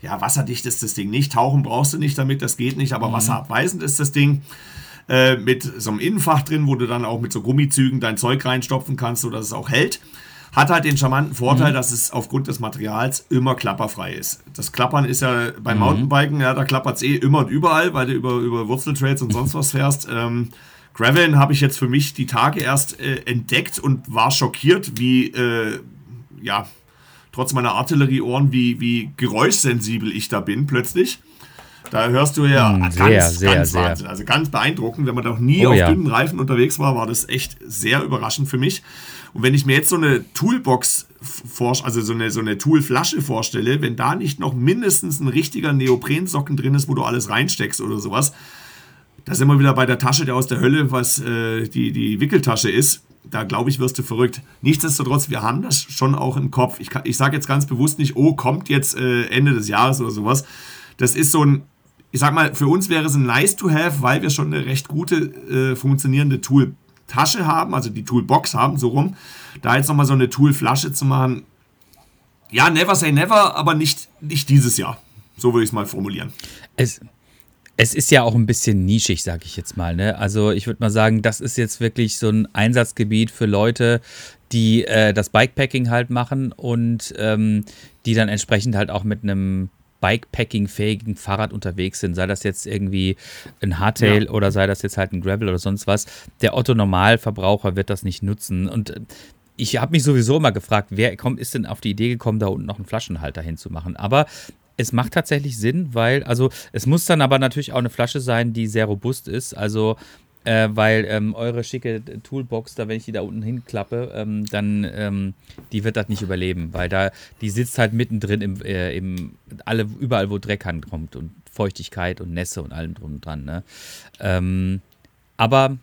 ja, wasserdicht ist das Ding nicht, tauchen brauchst du nicht damit, das geht nicht, aber wasserabweisend ist das Ding äh, mit so einem Innenfach drin, wo du dann auch mit so Gummizügen dein Zeug reinstopfen kannst, sodass es auch hält. Hat halt den charmanten Vorteil, dass es aufgrund des Materials immer klapperfrei ist. Das Klappern ist ja beim Mountainbiken, ja, da klappert es eh immer und überall, weil du über, über Wurzeltrails und sonst was fährst. Ähm, Graveln habe ich jetzt für mich die Tage erst äh, entdeckt und war schockiert, wie, äh, ja, trotz meiner Artillerieohren, wie, wie geräuschsensibel ich da bin plötzlich. Da hörst du ja Mm, ganz, sehr, sehr, ganz sehr. Wahnsinn. Also ganz beeindruckend. Wenn man noch nie Oh auf ja. dünnen Reifen unterwegs war, war das echt sehr überraschend für mich. Und wenn ich mir jetzt so eine Toolbox also so eine, so eine Toolflasche vorstelle, wenn da nicht noch mindestens ein richtiger Neoprensocken drin ist, wo du alles reinsteckst oder sowas, da sind wir wieder bei der Tasche der aus der Hölle, was äh, die, die Wickeltasche ist. Da glaube ich, wirst du verrückt. Nichtsdestotrotz, wir haben das schon auch im Kopf. Ich, kann- ich sage jetzt ganz bewusst nicht, oh, kommt jetzt äh, Ende des Jahres oder sowas. Das ist so ein, ich sag mal, für uns wäre es ein nice to have, weil wir schon eine recht gute äh, funktionierende Tooltasche haben, also die Toolbox haben, so rum. Da jetzt nochmal so eine Toolflasche zu machen, ja, never say never, aber nicht, nicht dieses Jahr. So würde ich es mal formulieren. Es, es ist ja auch ein bisschen nischig, sag ich jetzt mal. Ne? Also ich würde mal sagen, das ist jetzt wirklich so ein Einsatzgebiet für Leute, die äh, das Bikepacking halt machen und ähm, die dann entsprechend halt auch mit einem Bikepacking-fähigen Fahrrad unterwegs sind, sei das jetzt irgendwie ein Hardtail Ja. oder sei das jetzt halt ein Gravel oder sonst was. Der Otto-Normalverbraucher wird das nicht nutzen. Und äh, ich habe mich sowieso immer gefragt, wer kommt, ist denn auf die Idee gekommen, da unten noch einen Flaschenhalter hinzumachen? Aber es macht tatsächlich Sinn, weil, also es muss dann aber natürlich auch eine Flasche sein, die sehr robust ist. Also, äh, weil ähm, eure schicke Toolbox, da wenn ich die da unten hinklappe, ähm, dann ähm, die wird das nicht überleben, weil da die sitzt halt mittendrin im, äh, im alle überall, wo Dreck ankommt und Feuchtigkeit und Nässe und allem drum und dran. Ne? Ähm, aber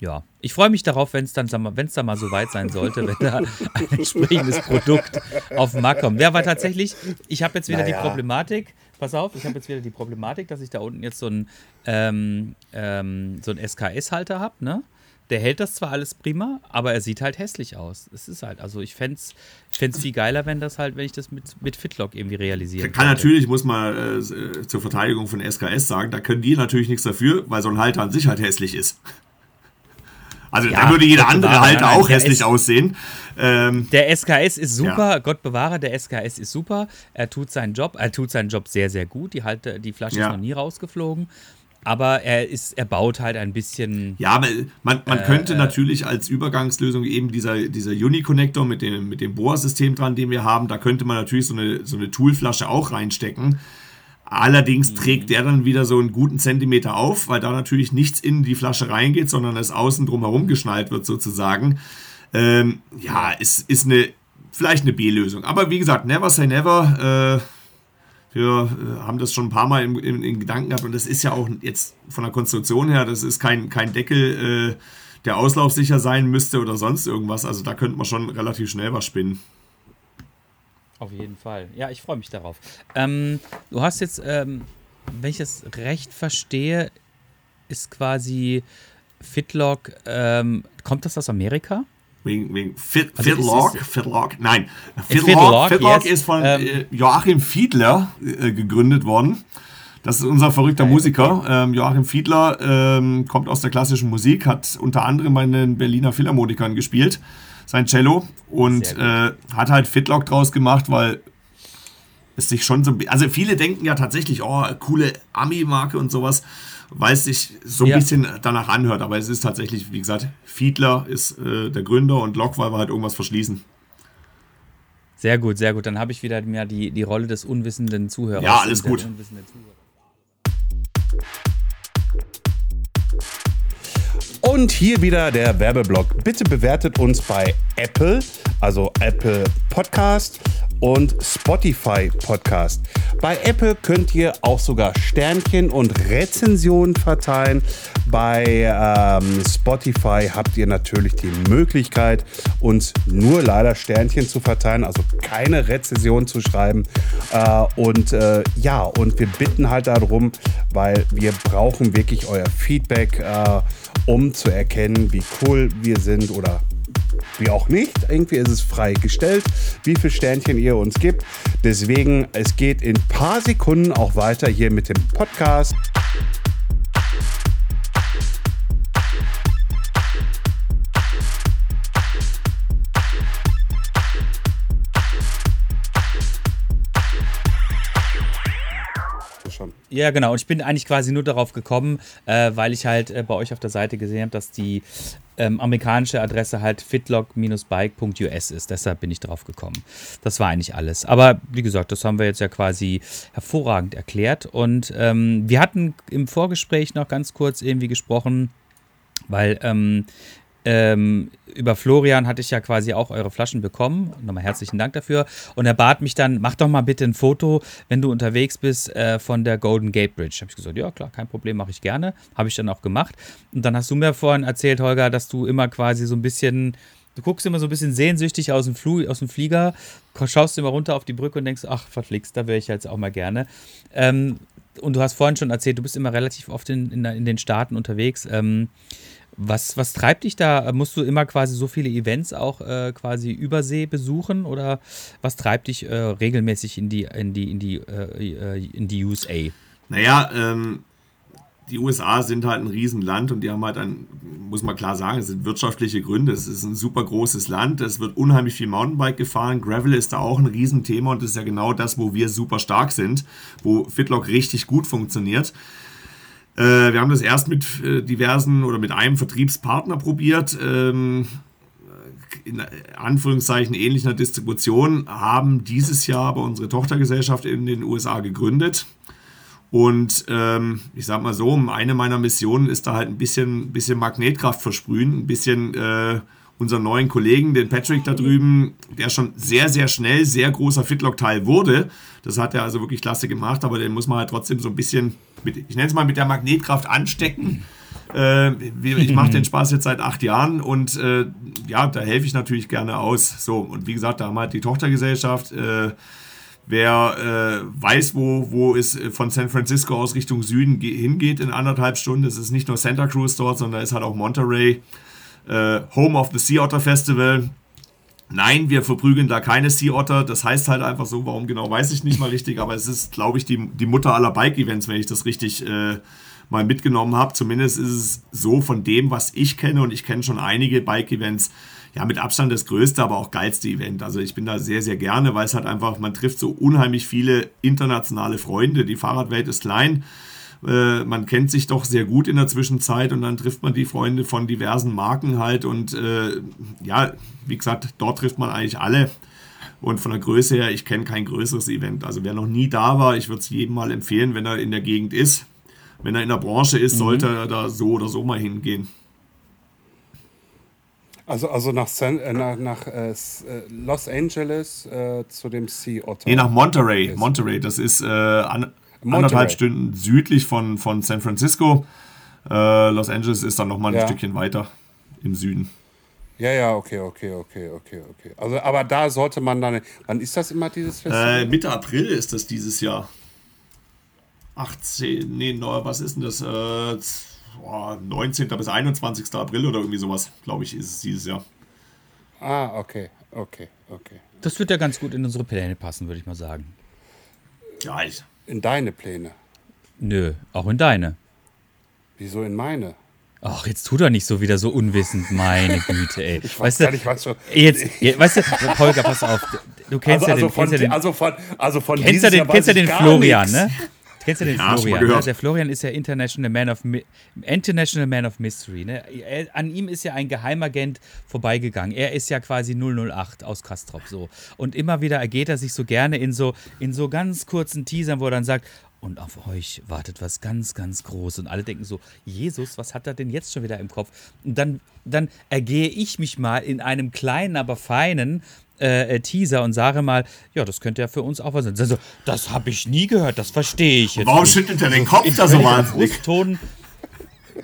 ja, ich freue mich darauf, wenn es dann, wenn es dann mal so weit sein sollte, wenn da ein <laughs> entsprechendes Produkt auf den Markt kommt. Ja, aber tatsächlich, ich habe jetzt wieder Naja. die Problematik, pass auf, ich habe jetzt wieder die Problematik, dass ich da unten jetzt so einen, ähm, ähm, so einen SKS-Halter habe, ne? Der hält das zwar alles prima, aber er sieht halt hässlich aus. Es ist halt, also ich fände es ich fänd's viel geiler, wenn das halt, wenn ich das mit, mit Fitlock irgendwie realisieren Kann könnte. natürlich, muss man äh, äh, zur Verteidigung von SKS sagen, da können die natürlich nichts dafür, weil so ein Halter an sich halt hässlich ist. Also Ja, da würde jeder andere bewahre, Halter nein, auch hässlich ist- aussehen. Ähm, Der SKS ist super, Ja. Gott bewahre, der SKS ist super. Er tut seinen Job, er tut seinen Job sehr, sehr gut. Die, Halte, die Flasche Ja. ist noch nie rausgeflogen. aber er ist, er baut halt ein bisschen. Ja, man, man könnte natürlich als Übergangslösung eben dieser, dieser Uni-Connector mit dem, mit dem Bohrsystem dran, den wir haben, da könnte man natürlich so eine, so eine Toolflasche auch reinstecken. Allerdings mhm. trägt der dann wieder so einen guten Zentimeter auf, weil da natürlich nichts in die Flasche reingeht, sondern es außen drum herum geschnallt wird sozusagen. Ähm, ja, es ist eine, vielleicht eine B-Lösung. Aber wie gesagt, never say never. Äh, wir äh, haben das schon ein paar Mal in, in, in, Gedanken gehabt und das ist ja auch jetzt von der Konstruktion her, das ist kein, kein Deckel, äh, der auslaufsicher sein müsste oder sonst irgendwas. Also da könnte man schon relativ schnell was spinnen. Auf jeden Fall. Ja, ich freue mich darauf. Ähm, du hast jetzt, ähm, wenn ich das recht verstehe, ist quasi Fitlock, ähm, kommt das aus Amerika? Wegen, wegen Fit, also Fitlock, Fitlock, nein. Fitlock, Fitlock, yes. ist von ähm, äh, Joachim Fiedler äh, gegründet worden. Das ist unser verrückter Musiker. Ähm, Joachim Fiedler ähm, kommt aus der klassischen Musik, hat unter anderem bei den Berliner Philharmonikern gespielt sein Cello und äh, hat halt Fitlock draus gemacht, weil es sich schon so. Also viele denken ja tatsächlich, oh, coole Ami-Marke und sowas, weil es sich so ein ja. bisschen danach anhört. Aber es ist tatsächlich, wie gesagt, Fiedler ist äh, der Gründer und Lock, weil wir halt irgendwas verschließen. Sehr gut, sehr gut. Dann habe ich wieder mehr die, die Rolle des unwissenden Zuhörers. Ja, alles gut. Und hier wieder der Werbeblock. Bitte bewertet uns bei Apple, also Apple Podcast und Spotify Podcast. Bei Apple könnt ihr auch sogar Sternchen und Rezensionen verteilen. Bei ähm, Spotify habt ihr natürlich die Möglichkeit, uns nur leider Sternchen zu verteilen, also keine Rezension zu schreiben. Äh, und äh, ja, und wir bitten halt darum, weil wir brauchen wirklich euer Feedback, äh, um zu erkennen, wie cool wir sind oder wie auch nicht. Irgendwie ist es freigestellt, wie viele Sternchen ihr uns gibt. Deswegen, es geht in ein paar Sekunden auch weiter hier mit dem Podcast. Ja, genau. Und ich bin eigentlich quasi nur darauf gekommen, äh, weil ich halt äh, bei euch auf der Seite gesehen habe, dass die ähm, amerikanische Adresse halt fitlock-bike.us ist. Deshalb bin ich drauf gekommen. Das war eigentlich alles. Aber wie gesagt, das haben wir jetzt ja quasi hervorragend erklärt. Und ähm, wir hatten im Vorgespräch noch ganz kurz irgendwie gesprochen, weil ähm, ähm, über Florian hatte ich ja quasi auch eure Flaschen bekommen. Nochmal herzlichen Dank dafür. Und er bat mich dann, mach doch mal bitte ein Foto, wenn du unterwegs bist, äh, von der Golden Gate Bridge. Habe ich gesagt, ja klar, kein Problem, mache ich gerne. Habe ich dann auch gemacht. Und dann hast du mir vorhin erzählt, Holger, dass du immer quasi so ein bisschen, du guckst immer so ein bisschen sehnsüchtig aus dem, Flug, aus dem Flieger, schaust immer runter auf die Brücke und denkst, ach, verflixt, da wäre ich jetzt auch mal gerne. Ähm, und du hast vorhin schon erzählt, du bist immer relativ oft in, in, in den Staaten unterwegs. Ähm, was, was treibt dich da? Musst du immer quasi so viele Events auch äh, quasi übersee besuchen oder was treibt dich äh, regelmäßig in die, in die, in die, äh, in die USA? Naja, ähm, die USA sind halt ein Riesenland und die haben halt ein, muss man klar sagen, es sind wirtschaftliche Gründe. Es ist ein super großes Land, es wird unheimlich viel Mountainbike gefahren. Gravel ist da auch ein Riesenthema und das ist ja genau das, wo wir super stark sind, wo Fitlock richtig gut funktioniert. Äh, wir haben das erst mit äh, diversen oder mit einem Vertriebspartner probiert. Ähm, in Anführungszeichen ähnlicher Distribution, haben dieses Jahr aber unsere Tochtergesellschaft in den USA gegründet. Und ähm, ich sag mal so, eine meiner Missionen ist da halt ein bisschen, bisschen Magnetkraft versprühen, ein bisschen äh, unseren neuen Kollegen, den Patrick da drüben, der schon sehr, sehr schnell sehr großer Fitlock-Teil wurde. Das hat er also wirklich klasse gemacht, aber den muss man halt trotzdem so ein bisschen, mit, ich nenne es mal mit der Magnetkraft anstecken. Äh, ich mache den Spaß jetzt seit acht Jahren und äh, ja, da helfe ich natürlich gerne aus. So, und wie gesagt, da haben wir halt die Tochtergesellschaft. Äh, Wer äh, weiß, wo, wo es von San Francisco aus Richtung Süden hingeht in anderthalb Stunden, es ist nicht nur Santa Cruz dort, sondern es ist halt auch Monterey äh, Home of the Sea Otter Festival. Nein, wir verprügeln da keine Sea Otter. Das heißt halt einfach so, warum genau, weiß ich nicht mal richtig, aber es ist, glaube ich, die, die Mutter aller Bike-Events, wenn ich das richtig äh, mal mitgenommen habe. Zumindest ist es so von dem, was ich kenne und ich kenne schon einige Bike-Events. Ja, mit Abstand das größte, aber auch geilste Event. Also ich bin da sehr, sehr gerne, weil es halt einfach, man trifft so unheimlich viele internationale Freunde. Die Fahrradwelt ist klein Äh, man kennt sich doch sehr gut in der Zwischenzeit und dann trifft man die Freunde von diversen Marken halt und äh, ja, wie gesagt, dort trifft man eigentlich alle. Und von der Größe her, ich kenne kein größeres Event. Also wer noch nie da war, ich würde es jedem mal empfehlen, wenn er in der Gegend ist. Wenn er in der Branche ist, mhm. sollte er da so oder so mal hingehen. Also, also nach, San, äh, nach, nach äh, äh Los Angeles äh, zu dem Sea Otter. Nee, nach Monterey. Monterey, das ist äh, an, anderthalb Stunden südlich von, von San Francisco. Äh, Los Angeles ist dann nochmal ein ja. Stückchen weiter im Süden. Ja, ja, okay, okay, okay, okay, okay. Also, aber da sollte man dann. Wann ist das immer dieses Festival? Mitte April ist das dieses Jahr. 18, nee, was ist denn das? Äh, 19. bis 21. April oder irgendwie sowas, glaube ich, ist es dieses Jahr. Ah, okay, okay, okay. Das wird ja ganz gut in unsere Pläne passen, würde ich mal sagen. Ja, ich. In deine Pläne? Nö, auch in deine. Wieso in meine? Ach, jetzt tu doch nicht so wieder so unwissend, meine Güte, ey. Ich weiß weißt gar nicht, was du. Jetzt, jetzt, weißt du, Holger, pass auf. Du kennst also, ja den. Also von, ja den, also von, also von kennst ja den, kennst ja den Florian, nix. ne? Kennst du den ja, Florian? Ne? Der Florian ist ja International Man of, International Man of Mystery. Ne? Er, an ihm ist ja ein Geheimagent vorbeigegangen. Er ist ja quasi 008 aus Kastrop so. Und immer wieder ergeht er sich so gerne in so, in so ganz kurzen Teasern, wo er dann sagt, und auf euch wartet was ganz, ganz Großes. Und alle denken so, Jesus, was hat er denn jetzt schon wieder im Kopf? Und dann, dann ergehe ich mich mal in einem kleinen, aber feinen äh, äh, Teaser und sage mal, ja, das könnte ja für uns auch was sein. Also, das habe ich nie gehört, das verstehe ich jetzt. Warum schüttelt er den Kopf da so wahnsinnig? Brustton,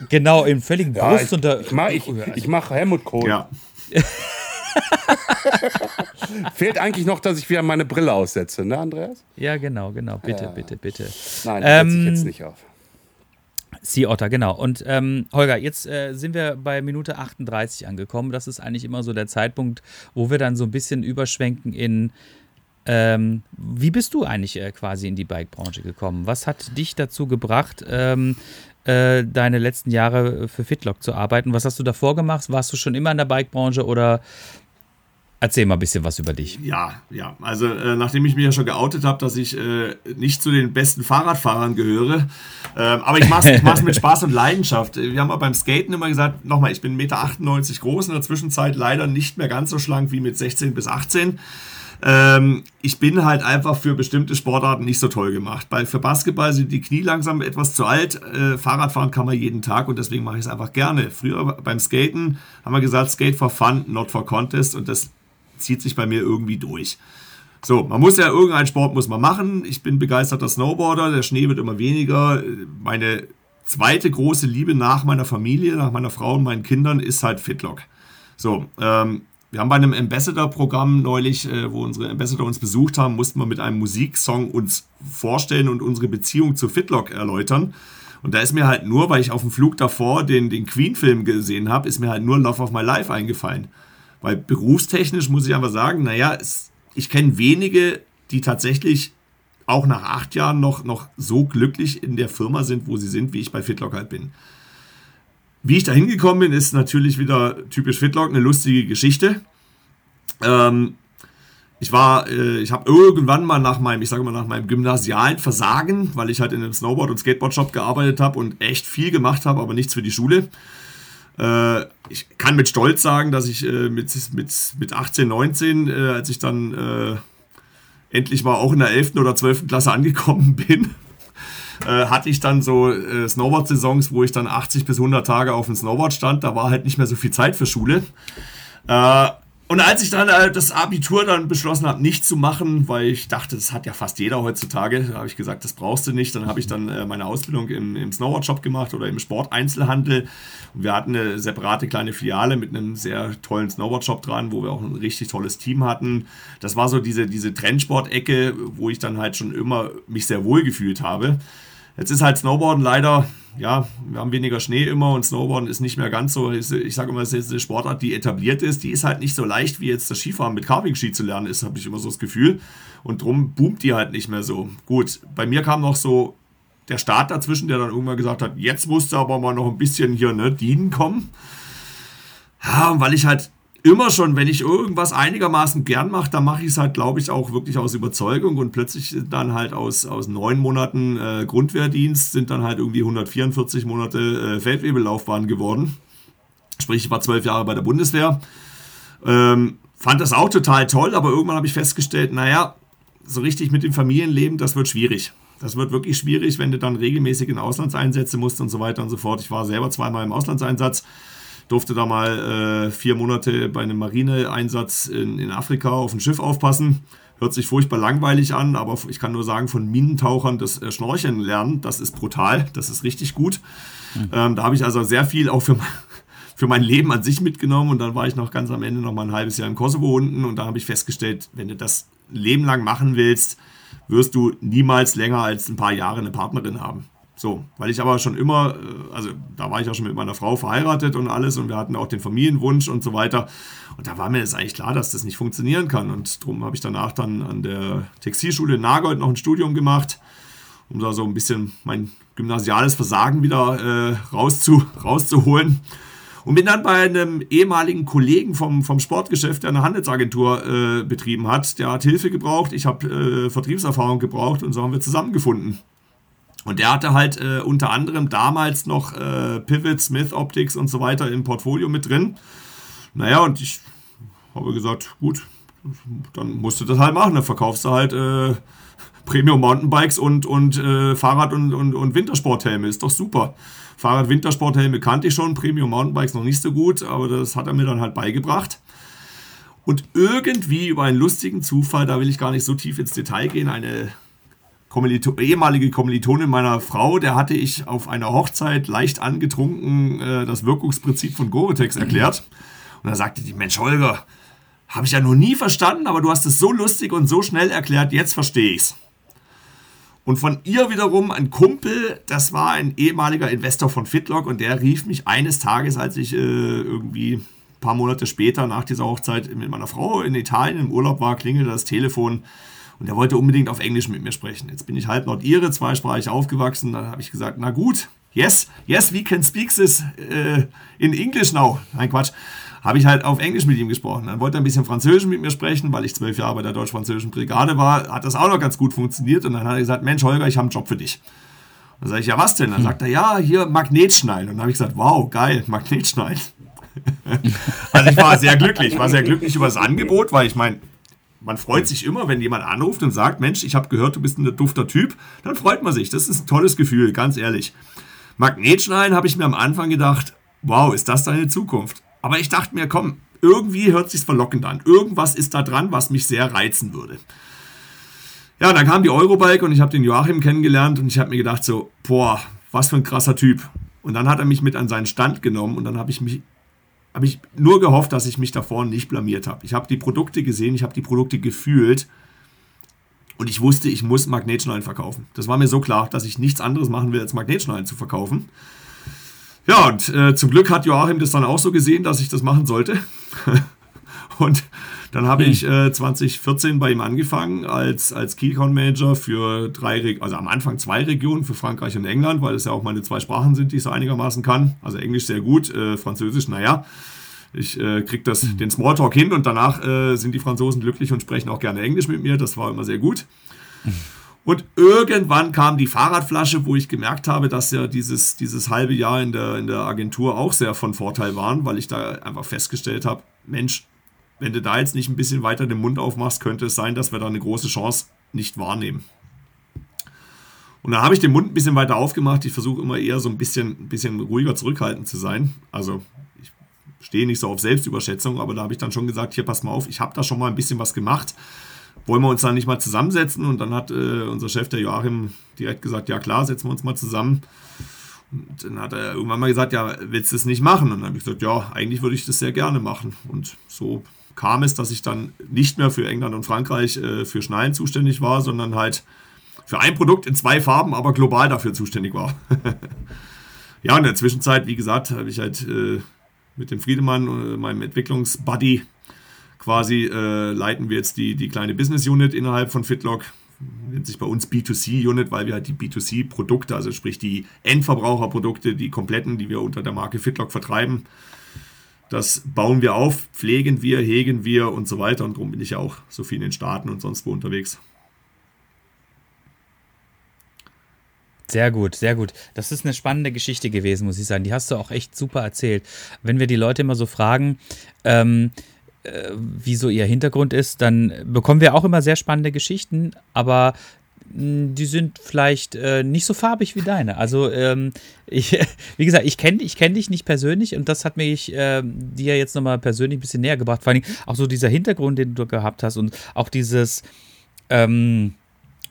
genau, im völligen ja, Brust. Ich, ich mache ich, ich mach Helmut Kohl. Ja. <laughs> Fehlt eigentlich noch, dass ich wieder meine Brille aussetze, ne, Andreas? Ja, genau, genau. Bitte, ja. bitte, bitte. Nein, ähm, ich jetzt nicht auf. Sea Otter, genau. Und ähm, Holger, jetzt äh, sind wir bei Minute 38 angekommen. Das ist eigentlich immer so der Zeitpunkt, wo wir dann so ein bisschen überschwenken in, ähm, wie bist du eigentlich äh, quasi in die Bike-Branche gekommen? Was hat dich dazu gebracht, ähm, äh, deine letzten Jahre für Fitlock zu arbeiten? Was hast du davor gemacht? Warst du schon immer in der Bike-Branche oder Erzähl mal ein bisschen was über dich. Ja, ja. Also, äh, nachdem ich mich ja schon geoutet habe, dass ich äh, nicht zu den besten Fahrradfahrern gehöre, äh, aber ich mache es mit <laughs> Spaß und Leidenschaft. Wir haben beim Skaten immer gesagt, nochmal, ich bin 1,98 Meter groß, in der Zwischenzeit leider nicht mehr ganz so schlank wie mit 16 bis 18. Ähm, ich bin halt einfach für bestimmte Sportarten nicht so toll gemacht. Bei, für Basketball sind die Knie langsam etwas zu alt. Äh, Fahrradfahren kann man jeden Tag und deswegen mache ich es einfach gerne. Früher beim Skaten haben wir gesagt, Skate for Fun, not for Contest und das zieht sich bei mir irgendwie durch. So, man muss ja irgendeinen Sport muss man machen. Ich bin begeisterter Snowboarder, der Schnee wird immer weniger. Meine zweite große Liebe nach meiner Familie, nach meiner Frau und meinen Kindern ist halt Fitlock. So, ähm, wir haben bei einem Ambassador-Programm neulich, äh, wo unsere Ambassador uns besucht haben, mussten wir mit einem Musiksong uns vorstellen und unsere Beziehung zu Fitlock erläutern. Und da ist mir halt nur, weil ich auf dem Flug davor den, den Queen-Film gesehen habe, ist mir halt nur Love of My Life eingefallen. Weil berufstechnisch muss ich aber sagen, naja, es, ich kenne wenige, die tatsächlich auch nach acht Jahren noch, noch so glücklich in der Firma sind, wo sie sind, wie ich bei Fitlock halt bin. Wie ich da hingekommen bin, ist natürlich wieder typisch Fitlock, eine lustige Geschichte. Ähm, ich war, äh, ich habe irgendwann mal nach meinem, ich sage mal nach meinem gymnasialen Versagen, weil ich halt in einem Snowboard- und Skateboard-Shop gearbeitet habe und echt viel gemacht habe, aber nichts für die Schule, ich kann mit Stolz sagen, dass ich äh, mit, mit, mit 18, 19, äh, als ich dann äh, endlich mal auch in der 11. oder 12. Klasse angekommen <laughs> bin, äh, hatte ich dann so äh, Snowboard-Saisons, wo ich dann 80 bis 100 Tage auf dem Snowboard stand. Da war halt nicht mehr so viel Zeit für Schule. Und als ich dann äh, das Abitur dann beschlossen habe, nicht zu machen, weil ich dachte, das hat ja fast jeder heutzutage, habe ich gesagt, das brauchst du nicht. Dann habe ich dann äh, meine Ausbildung im, im Snowboard-Shop gemacht oder im Sport-Einzelhandel. Und wir hatten eine separate kleine Filiale mit einem sehr tollen Snowboard-Shop dran, wo wir auch ein richtig tolles Team hatten. Das war so diese, diese Trendsport-Ecke, wo ich dann halt schon immer mich sehr wohl gefühlt habe. Jetzt ist halt Snowboarden leider, ja, wir haben weniger Schnee immer und Snowboarden ist nicht mehr ganz so, ich sage immer, es ist eine Sportart, die etabliert ist, die ist halt nicht so leicht wie jetzt das Skifahren mit Carving-Ski zu lernen ist, habe ich immer so das Gefühl. Und drum boomt die halt nicht mehr so. Gut, bei mir kam noch so der Start dazwischen, der dann irgendwann gesagt hat, jetzt musste aber mal noch ein bisschen hier ne, dienen kommen. Ja, weil ich halt immer schon, wenn ich irgendwas einigermaßen gern mache, dann mache ich es halt, glaube ich, auch wirklich aus Überzeugung und plötzlich dann halt aus, aus neun Monaten äh, Grundwehrdienst sind dann halt irgendwie 144 Monate äh, Feldwebellaufbahn geworden. Sprich, ich war zwölf Jahre bei der Bundeswehr. Ähm, fand das auch total toll, aber irgendwann habe ich festgestellt, naja, so richtig mit dem Familienleben, das wird schwierig. Das wird wirklich schwierig, wenn du dann regelmäßig in Auslandseinsätze musst und so weiter und so fort. Ich war selber zweimal im Auslandseinsatz durfte da mal äh, vier Monate bei einem Marineeinsatz in, in Afrika auf ein Schiff aufpassen. Hört sich furchtbar langweilig an, aber ich kann nur sagen, von Minentauchern das äh, Schnorcheln lernen, das ist brutal, das ist richtig gut. Mhm. Ähm, da habe ich also sehr viel auch für, <laughs> für mein Leben an sich mitgenommen und dann war ich noch ganz am Ende noch mal ein halbes Jahr im Kosovo unten und da habe ich festgestellt, wenn du das Leben lang machen willst, wirst du niemals länger als ein paar Jahre eine Partnerin haben. So, weil ich aber schon immer, äh, also da war ich auch schon mit meiner Frau verheiratet und alles und wir hatten auch den Familienwunsch und so weiter. Und da war mir jetzt eigentlich klar, dass das nicht funktionieren kann. Und darum habe ich danach dann an der Textilschule in Nagold noch ein Studium gemacht, um da so ein bisschen mein gymnasiales Versagen wieder äh, rauszu, rauszuholen. Und bin dann bei einem ehemaligen Kollegen vom, vom Sportgeschäft, der eine Handelsagentur äh, betrieben hat. Der hat Hilfe gebraucht, ich habe äh, Vertriebserfahrung gebraucht und so haben wir zusammengefunden. Und der hatte halt äh, unter anderem damals noch äh, Pivot, Smith Optics und so weiter im Portfolio mit drin. Naja, und ich habe gesagt, gut, dann musst du das halt machen. Dann verkaufst du halt äh, Premium Mountainbikes und, und äh, Fahrrad- und, und, und Wintersporthelme. Ist doch super. Fahrrad-Wintersporthelme kannte ich schon, Premium Mountainbikes noch nicht so gut, aber das hat er mir dann halt beigebracht. Und irgendwie über einen lustigen Zufall, da will ich gar nicht so tief ins Detail gehen, eine Kommilito ehemalige Kommilitonin meiner Frau, der hatte ich auf einer Hochzeit leicht angetrunken äh, das Wirkungsprinzip von Gore-Tex erklärt. Und da sagte die, Mensch, Holger, habe ich ja noch nie verstanden, aber du hast es so lustig und so schnell erklärt, jetzt verstehe ich's. Und von ihr wiederum ein Kumpel, das war ein ehemaliger Investor von Fitlock und der rief mich eines Tages, als ich äh, irgendwie ein paar Monate später nach dieser Hochzeit mit meiner Frau in Italien im Urlaub war, klingelte das Telefon und er wollte unbedingt auf Englisch mit mir sprechen. Jetzt bin ich halb Nordire, zweisprachig aufgewachsen. Dann habe ich gesagt, na gut, yes, yes, we can speak this uh, in English now. Nein, Quatsch. Habe ich halt auf Englisch mit ihm gesprochen. Dann wollte er ein bisschen Französisch mit mir sprechen, weil ich zwölf Jahre bei der deutsch-französischen Brigade war. Hat das auch noch ganz gut funktioniert. Und dann hat er gesagt, Mensch, Holger, ich habe einen Job für dich. Dann sage ich, ja, was denn? Dann hm. sagt er, ja, hier Magnetschneiden. Und dann habe ich gesagt, wow, geil, Magnetschneiden. <laughs> also ich war sehr glücklich, Ich war sehr glücklich über das Angebot, weil ich meine, man freut sich immer, wenn jemand anruft und sagt, Mensch, ich habe gehört, du bist ein dufter Typ. Dann freut man sich. Das ist ein tolles Gefühl, ganz ehrlich. Magnetschneiden habe ich mir am Anfang gedacht, wow, ist das deine Zukunft? Aber ich dachte mir, komm, irgendwie hört sich verlockend an. Irgendwas ist da dran, was mich sehr reizen würde. Ja, dann kam die Eurobike und ich habe den Joachim kennengelernt und ich habe mir gedacht so, boah, was für ein krasser Typ. Und dann hat er mich mit an seinen Stand genommen und dann habe ich mich habe ich nur gehofft, dass ich mich davor nicht blamiert habe. Ich habe die Produkte gesehen, ich habe die Produkte gefühlt und ich wusste, ich muss Magnetschneiden verkaufen. Das war mir so klar, dass ich nichts anderes machen will, als Magnetschneiden zu verkaufen. Ja, und äh, zum Glück hat Joachim das dann auch so gesehen, dass ich das machen sollte. <laughs> und dann habe ich äh, 2014 bei ihm angefangen als, als Key Account Manager für drei, also am Anfang zwei Regionen, für Frankreich und England, weil es ja auch meine zwei Sprachen sind, die ich so einigermaßen kann. Also Englisch sehr gut, äh, Französisch, naja. Ich äh, kriege das, mhm. den Smalltalk hin und danach äh, sind die Franzosen glücklich und sprechen auch gerne Englisch mit mir. Das war immer sehr gut. Mhm. Und irgendwann kam die Fahrradflasche, wo ich gemerkt habe, dass ja dieses, dieses halbe Jahr in der, in der Agentur auch sehr von Vorteil waren, weil ich da einfach festgestellt habe, Mensch, wenn du da jetzt nicht ein bisschen weiter den Mund aufmachst, könnte es sein, dass wir da eine große Chance nicht wahrnehmen. Und dann habe ich den Mund ein bisschen weiter aufgemacht. Ich versuche immer eher so ein bisschen, bisschen ruhiger zurückhaltend zu sein. Also ich stehe nicht so auf Selbstüberschätzung, aber da habe ich dann schon gesagt, hier pass mal auf, ich habe da schon mal ein bisschen was gemacht. Wollen wir uns dann nicht mal zusammensetzen? Und dann hat äh, unser Chef, der Joachim, direkt gesagt, ja klar, setzen wir uns mal zusammen. Und dann hat er irgendwann mal gesagt, ja, willst du es nicht machen? Und dann habe ich gesagt, ja, eigentlich würde ich das sehr gerne machen. Und so kam es, dass ich dann nicht mehr für England und Frankreich äh, für Schneiden zuständig war, sondern halt für ein Produkt in zwei Farben, aber global dafür zuständig war. <laughs> ja, in der Zwischenzeit, wie gesagt, habe ich halt äh, mit dem Friedemann, äh, meinem Entwicklungsbuddy, quasi äh, leiten wir jetzt die, die kleine Business Unit innerhalb von Fitlock. Nennt sich bei uns B2C Unit, weil wir halt die B2C-Produkte, also sprich die Endverbraucherprodukte, die kompletten, die wir unter der Marke Fitlock vertreiben, das bauen wir auf, pflegen wir, hegen wir und so weiter. Und darum bin ich ja auch so viel in den Staaten und sonst wo unterwegs. Sehr gut, sehr gut. Das ist eine spannende Geschichte gewesen, muss ich sagen. Die hast du auch echt super erzählt. Wenn wir die Leute immer so fragen, ähm, äh, wie so ihr Hintergrund ist, dann bekommen wir auch immer sehr spannende Geschichten, aber die sind vielleicht äh, nicht so farbig wie deine. Also, ähm, <laughs> ich, wie gesagt, ich kenne ich kenn dich nicht persönlich und das hat mich äh, dir jetzt nochmal persönlich ein bisschen näher gebracht. Vor allem auch so dieser Hintergrund, den du gehabt hast und auch dieses, ähm,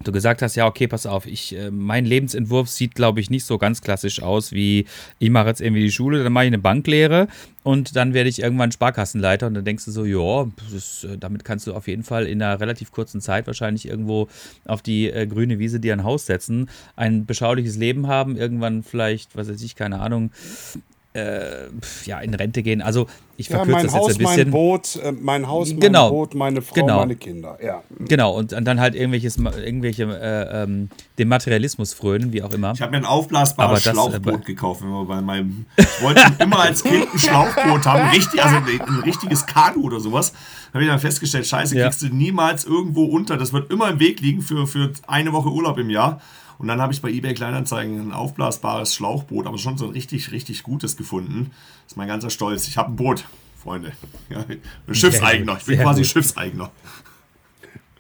du gesagt hast, ja, okay, pass auf, ich, äh, mein Lebensentwurf sieht, glaube ich, nicht so ganz klassisch aus, wie ich mache jetzt irgendwie die Schule, dann mache ich eine Banklehre und dann werde ich irgendwann Sparkassenleiter und dann denkst du so, ja, äh, damit kannst du auf jeden Fall in einer relativ kurzen Zeit wahrscheinlich irgendwo auf die äh, grüne Wiese dir ein Haus setzen, ein beschauliches Leben haben, irgendwann vielleicht, was weiß ich, keine Ahnung, äh, ja, in Rente gehen. Also ich Ja, verkürze mein das jetzt Haus, ein bisschen. mein Boot, äh, mein Haus, mein Genau. Boot, meine Frau, Genau. meine Kinder. Ja. Genau, und dann halt irgendwelches, irgendwelche, äh, ähm, dem Materialismus frönen, wie auch immer. Ich habe mir ein aufblasbares das, äh, Schlauchboot bei- gekauft, wenn wir bei meinem. Ich wollte immer als Kind ein Schlauchboot haben, richtig, also ein, ein richtiges Kanu oder sowas. Habe ich dann festgestellt, scheiße, Ja. kriegst du niemals irgendwo unter. Das wird immer im Weg liegen für, für eine Woche Urlaub im Jahr. Und dann habe ich bei eBay Kleinanzeigen ein aufblasbares Schlauchboot, aber schon so ein richtig, richtig gutes gefunden. Das ist mein ganzer Stolz. Ich habe ein Boot, Freunde. <laughs> Ja, ein Schiffseigner. Ich bin sehr quasi gut. Schiffseigner.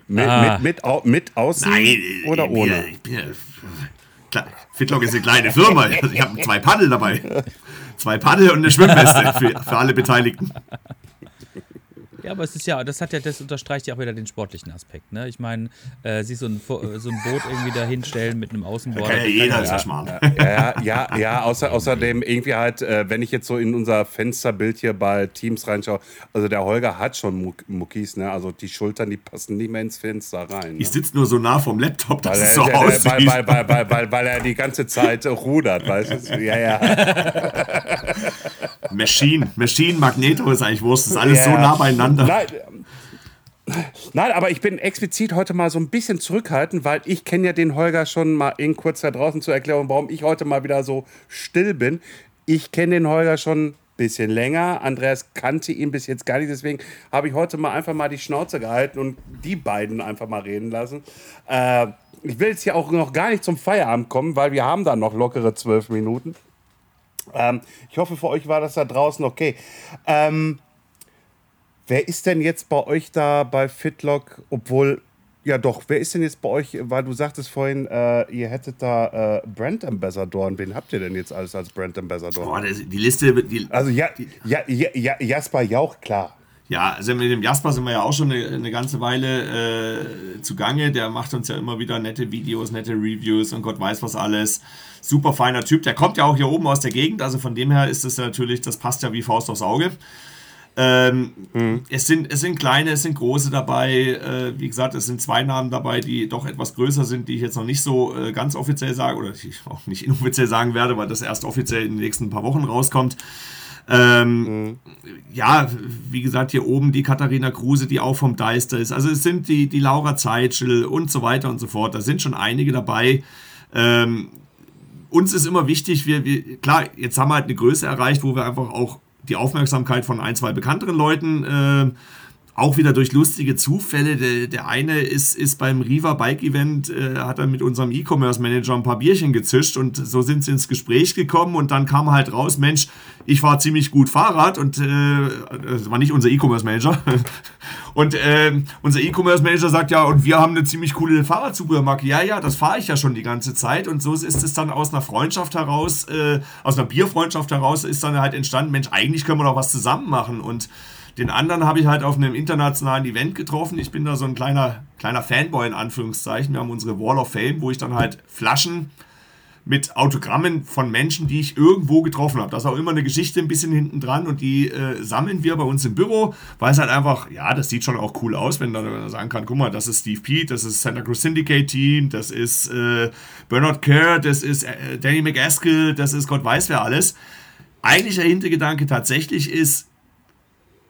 Mit, Ah. mit, mit, mit außen Nein, oder ohne? Ich bin ja, Fitlock ist eine kleine Firma. <laughs> Ich habe zwei Paddel dabei. Zwei Paddel und eine Schwimmweste für, für alle Beteiligten. Ja, aber es ist ja, das hat ja, das unterstreicht ja auch wieder den sportlichen Aspekt. Ne? Ich meine, äh, sich so ein, so ein Boot irgendwie da hinstellen mit einem Außenborder. Kann ja jeder, ist ja schmarrn. Ja, ja, ja, außer, außerdem irgendwie halt, äh, wenn ich jetzt so in unser Fensterbild hier bei Teams reinschaue, also der Holger hat schon Muck- Muckis, ne? Also die Schultern, die passen nicht mehr ins Fenster rein. Ne? Ich sitze nur so nah vom Laptop, dass Weil es er, so aussieht. weil, weil, weil, weil, weil, weil er die ganze Zeit rudert, weißt du? Ja, ja. <laughs> Machine, Machine, Magneto ist eigentlich Wurst. Das ist alles Ja, so nah beieinander. Nein, ähm, nein, aber ich bin explizit heute mal so ein bisschen zurückhaltend, weil ich kenne ja den Holger schon mal in kurz da draußen zur Erklärung, warum ich heute mal wieder so still bin. Ich kenne den Holger schon ein bisschen länger. Andreas kannte ihn bis jetzt gar nicht, deswegen habe ich heute mal einfach mal die Schnauze gehalten und die beiden einfach mal reden lassen. Äh, ich will jetzt hier auch noch gar nicht zum Feierabend kommen, weil wir haben da noch lockere zwölf Minuten. Ähm, ich hoffe, für euch war das da draußen okay. Ähm, Wer ist denn jetzt bei euch da bei Fitlock, obwohl, ja doch, wer ist denn jetzt bei euch, weil du sagtest vorhin, äh, ihr hättet da äh, Brand Ambassadoren, wen habt ihr denn jetzt alles als Brand Ambassador? Boah, die Liste, die, Also ja, ja, ja, ja, Jasper Jauch, klar. Ja, also mit dem Jasper sind wir ja auch schon eine, eine ganze Weile äh, zugange. Der macht uns ja immer wieder nette Videos, nette Reviews und Gott weiß was alles. Super feiner Typ. Der kommt ja auch hier oben aus der Gegend, also von dem her ist es natürlich, das passt ja wie Faust aufs Auge. Ähm, es, sind, es sind kleine, es sind große dabei. Äh, wie gesagt, es sind zwei Namen dabei, die doch etwas größer sind, die ich jetzt noch nicht so äh, ganz offiziell sage oder die ich auch nicht <laughs> inoffiziell sagen werde, weil das erst offiziell in den nächsten paar Wochen rauskommt. Ähm, ja, wie gesagt, hier oben die Katharina Kruse, die auch vom Deister ist. Also es sind die, die Laura Zeitschel und so weiter und so fort. Da sind schon einige dabei. Ähm, uns ist immer wichtig, wir, wir, klar, jetzt haben wir halt eine Größe erreicht, wo wir einfach auch die Aufmerksamkeit von ein, zwei bekannteren Leuten äh, auch wieder durch lustige Zufälle. Der, der eine ist, ist beim Riva Bike Event, äh, hat er mit unserem E-Commerce Manager ein paar Bierchen gezischt und so sind sie ins Gespräch gekommen und dann kam halt raus, Mensch, ich fahre ziemlich gut Fahrrad und äh, das war nicht unser E-Commerce Manager. <laughs> Und äh, unser E-Commerce Manager sagt ja, und wir haben eine ziemlich coole Fahrradzubehörmarke. Ja, ja, das fahre ich ja schon die ganze Zeit. Und so ist es dann aus einer Freundschaft heraus, äh, aus einer Bierfreundschaft heraus, ist dann halt entstanden, Mensch, eigentlich können wir doch was zusammen machen. Und den anderen habe ich halt auf einem internationalen Event getroffen. Ich bin da so ein kleiner, kleiner Fanboy in Anführungszeichen. Wir haben unsere Wall of Fame, wo ich dann halt Flaschen mit Autogrammen von Menschen, die ich irgendwo getroffen habe. Da ist auch immer eine Geschichte ein bisschen hinten dran und die äh, sammeln wir bei uns im Büro, weil es halt einfach, ja, das sieht schon auch cool aus, wenn man sagen kann, guck mal, das ist Steve Pete, das ist Santa Cruz Syndicate Team, das ist äh, Bernard Kerr, das ist äh, Danny McAskill, das ist Gott weiß wer alles. Eigentlich der Hintergedanke tatsächlich ist,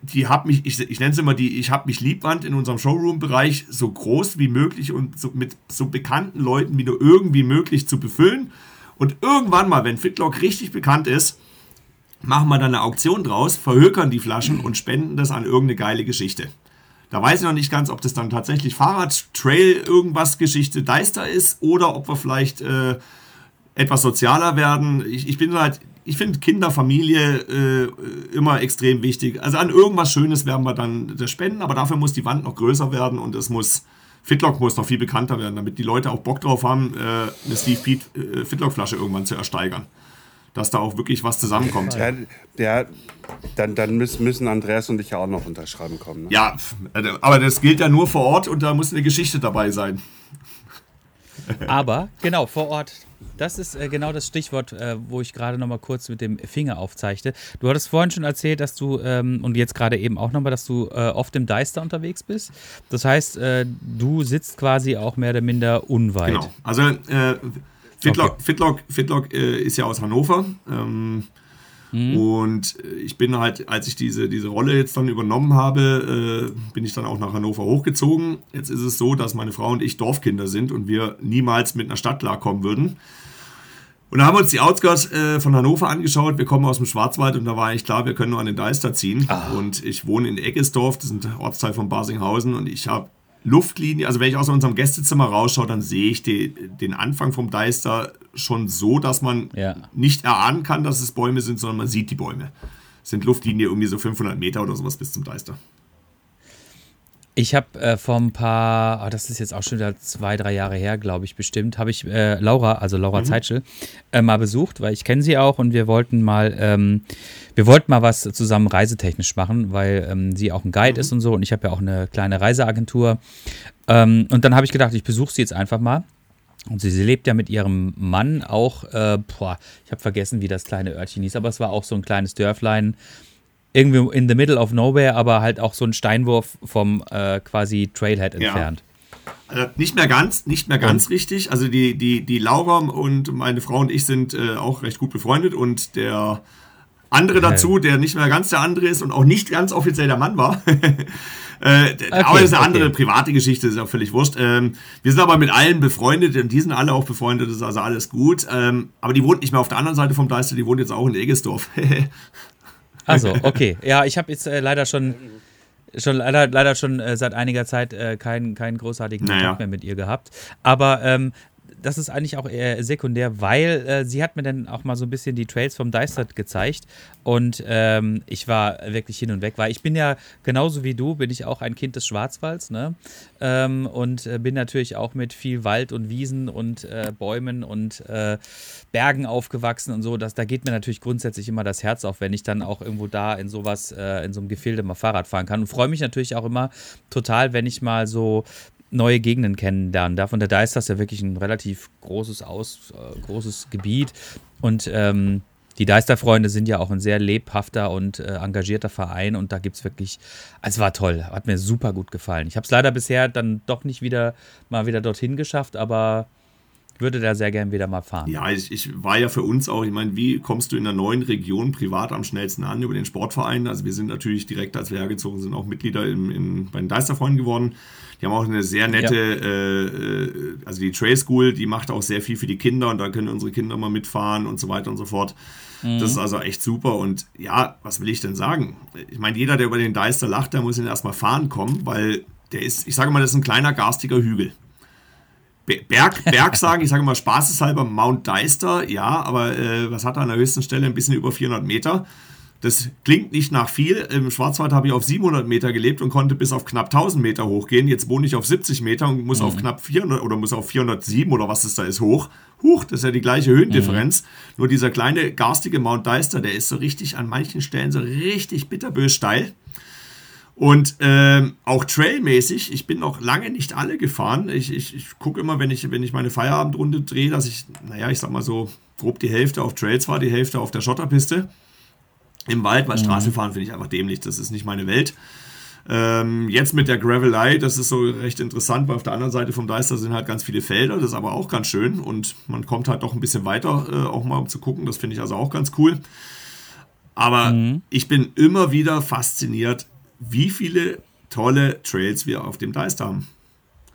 die hab mich, ich, ich nenne es immer die, ich habe mich Liebwand in unserem Showroom-Bereich so groß wie möglich und so, mit so bekannten Leuten wie nur irgendwie möglich zu befüllen. Und irgendwann mal, wenn Fitlock richtig bekannt ist, machen wir dann eine Auktion draus, verhökern die Flaschen und spenden das an irgendeine geile Geschichte. Da weiß ich noch nicht ganz, ob das dann tatsächlich Fahrrad, Trail, irgendwas Geschichte Deister ist oder ob wir vielleicht äh, etwas sozialer werden. Ich, ich bin halt, ich finde Kinder, Familie äh, immer extrem wichtig. Also an irgendwas Schönes werden wir dann das spenden, aber dafür muss die Wand noch größer werden und es muss, Fitlock muss noch viel bekannter werden, damit die Leute auch Bock drauf haben, äh, eine Steve Pete äh, Fitlock-Flasche irgendwann zu ersteigern dass da auch wirklich was zusammenkommt. Ja, ja dann, dann müssen Andreas und ich ja auch noch unterschreiben kommen. Ne? Ja, aber das gilt ja nur vor Ort und da muss eine Geschichte dabei sein. Aber genau, vor Ort. Das ist äh, genau das Stichwort, äh, wo ich gerade noch mal kurz mit dem Finger aufzeichne. Du hattest vorhin schon erzählt, dass du, ähm, und jetzt gerade eben auch nochmal, dass du äh, oft im Deister unterwegs bist. Das heißt, äh, du sitzt quasi auch mehr oder minder unweit. Genau. Also äh, Fitlock, okay. Fitlock, Fitlock äh, ist ja aus Hannover. Ähm, mhm. Und ich bin halt, als ich diese, diese Rolle jetzt dann übernommen habe, äh, bin ich dann auch nach Hannover hochgezogen. Jetzt ist es so, dass meine Frau und ich Dorfkinder sind und wir niemals mit einer Stadt klarkommen würden. Und da haben wir uns die Outskirts äh, von Hannover angeschaut. Wir kommen aus dem Schwarzwald und da war eigentlich klar, wir können nur an den Deister ziehen. Ah. Und ich wohne in Eggesdorf, das ist ein Ortsteil von Basinghausen. Und ich habe Luftlinie, also wenn ich aus unserem Gästezimmer rausschaue, dann sehe ich die, den Anfang vom Deister schon so, dass man ja. nicht erahnen kann, dass es Bäume sind, sondern man sieht die Bäume. Es sind Luftlinie irgendwie so 500 Meter oder sowas bis zum Deister. Ich habe äh, vor ein paar, oh, das ist jetzt auch schon wieder zwei, drei Jahre her, glaube ich, bestimmt, habe ich äh, Laura, also Laura mhm. Zeitschel, äh, mal besucht, weil ich kenne sie auch und wir wollten mal, ähm, wir wollten mal was zusammen reisetechnisch machen, weil ähm, sie auch ein Guide mhm. ist und so und ich habe ja auch eine kleine Reiseagentur. Ähm, und dann habe ich gedacht, ich besuche sie jetzt einfach mal. Und sie, sie, lebt ja mit ihrem Mann auch, äh, boah, ich habe vergessen, wie das kleine Örtchen hieß, aber es war auch so ein kleines Dörflein irgendwie in the middle of nowhere, aber halt auch so ein Steinwurf vom äh, quasi Trailhead entfernt. Ja. Äh, nicht mehr ganz, nicht mehr ganz ja. richtig. Also die, die, die Laura und meine Frau und ich sind äh, auch recht gut befreundet und der andere dazu, der nicht mehr ganz der andere ist und auch nicht ganz offiziell der Mann war. <laughs> Äh, okay, aber das ist eine andere private Geschichte, ist ja völlig wurscht. Ähm, wir sind aber mit allen befreundet und die sind alle auch befreundet, das ist also alles gut. Ähm, aber die wohnt nicht mehr auf der anderen Seite vom Deister, die wohnt jetzt auch in Egesdorf. <laughs> Also, <laughs> okay. Ja, ich habe jetzt äh, leider schon schon leider, leider schon äh, seit einiger Zeit äh, keinen, keinen großartigen naja. Kontakt mehr mit ihr gehabt. Aber ähm, das ist eigentlich auch eher sekundär, weil äh, sie hat mir dann auch mal so ein bisschen die Trails vom Deistert gezeigt und ähm, ich war wirklich hin und weg, weil ich bin ja genauso wie du, bin ich auch ein Kind des Schwarzwalds ne? Ähm, und äh, bin natürlich auch mit viel Wald und Wiesen und äh, Bäumen und äh, Bergen aufgewachsen und so. Das, da geht mir natürlich grundsätzlich immer das Herz auf, wenn ich dann auch irgendwo da in sowas, äh, in so einem Gefilde mal Fahrrad fahren kann und freue mich natürlich auch immer total, wenn ich mal so neue Gegenden kennenlernen darf. Und da ist das ja wirklich ein relativ großes, Aus, äh, großes Gebiet. Und ähm, die Deisterfreunde sind ja auch ein sehr lebhafter und äh, engagierter Verein und da gibt es wirklich, es war toll, hat mir super gut gefallen. Ich habe es leider bisher dann doch nicht wieder mal wieder dorthin geschafft, aber würde da sehr gern wieder mal fahren. Ja, ich, ich war ja für uns auch, ich meine, wie kommst du in der neuen Region privat am schnellsten an über den Sportverein? Also wir sind natürlich direkt, als wir hergezogen sind, auch Mitglieder im, im, bei den Deisterfreunden geworden. Die haben auch eine sehr nette, ja. Äh, äh, also die Trail School, die macht auch sehr viel für die Kinder und da können unsere Kinder mal mitfahren und so weiter und so fort. Mhm. Das ist also echt super und ja, was will ich denn sagen? Ich meine, jeder, der über den Deister lacht, der muss ihn erstmal fahren kommen, weil der ist, ich sage mal, das ist ein kleiner garstiger Hügel. Berg, Berg sagen, ich sage mal spaßeshalber Mount Deister, ja, aber äh, was hat er an der höchsten Stelle? Ein bisschen über 400 Meter. Das klingt nicht nach viel. Im Schwarzwald habe ich auf 700 Meter gelebt und konnte bis auf knapp 1000 Meter hochgehen. Jetzt wohne ich auf 70 Meter und muss mhm. auf knapp 400 oder muss auf 407 oder was es da ist hoch. Huch, das ist ja die gleiche Höhendifferenz. Mhm. Nur dieser kleine garstige Mount Deister, der ist so richtig an manchen Stellen so richtig bitterbös steil. Und ähm, auch trailmäßig, ich bin noch lange nicht alle gefahren. Ich, ich, ich gucke immer, wenn ich, wenn ich meine Feierabendrunde drehe, dass ich, naja, ich sag mal so, grob die Hälfte auf Trails war, die Hälfte auf der Schotterpiste im Wald, weil mhm. Straßenfahren finde ich einfach dämlich, das ist nicht meine Welt. Ähm, jetzt mit der Gravelei, das ist so recht interessant, weil auf der anderen Seite vom Deister sind halt ganz viele Felder, das ist aber auch ganz schön und man kommt halt doch ein bisschen weiter, äh, auch mal um zu gucken, das finde ich also auch ganz cool. Aber mhm. ich bin immer wieder fasziniert, wie viele tolle Trails wir auf dem Deist haben.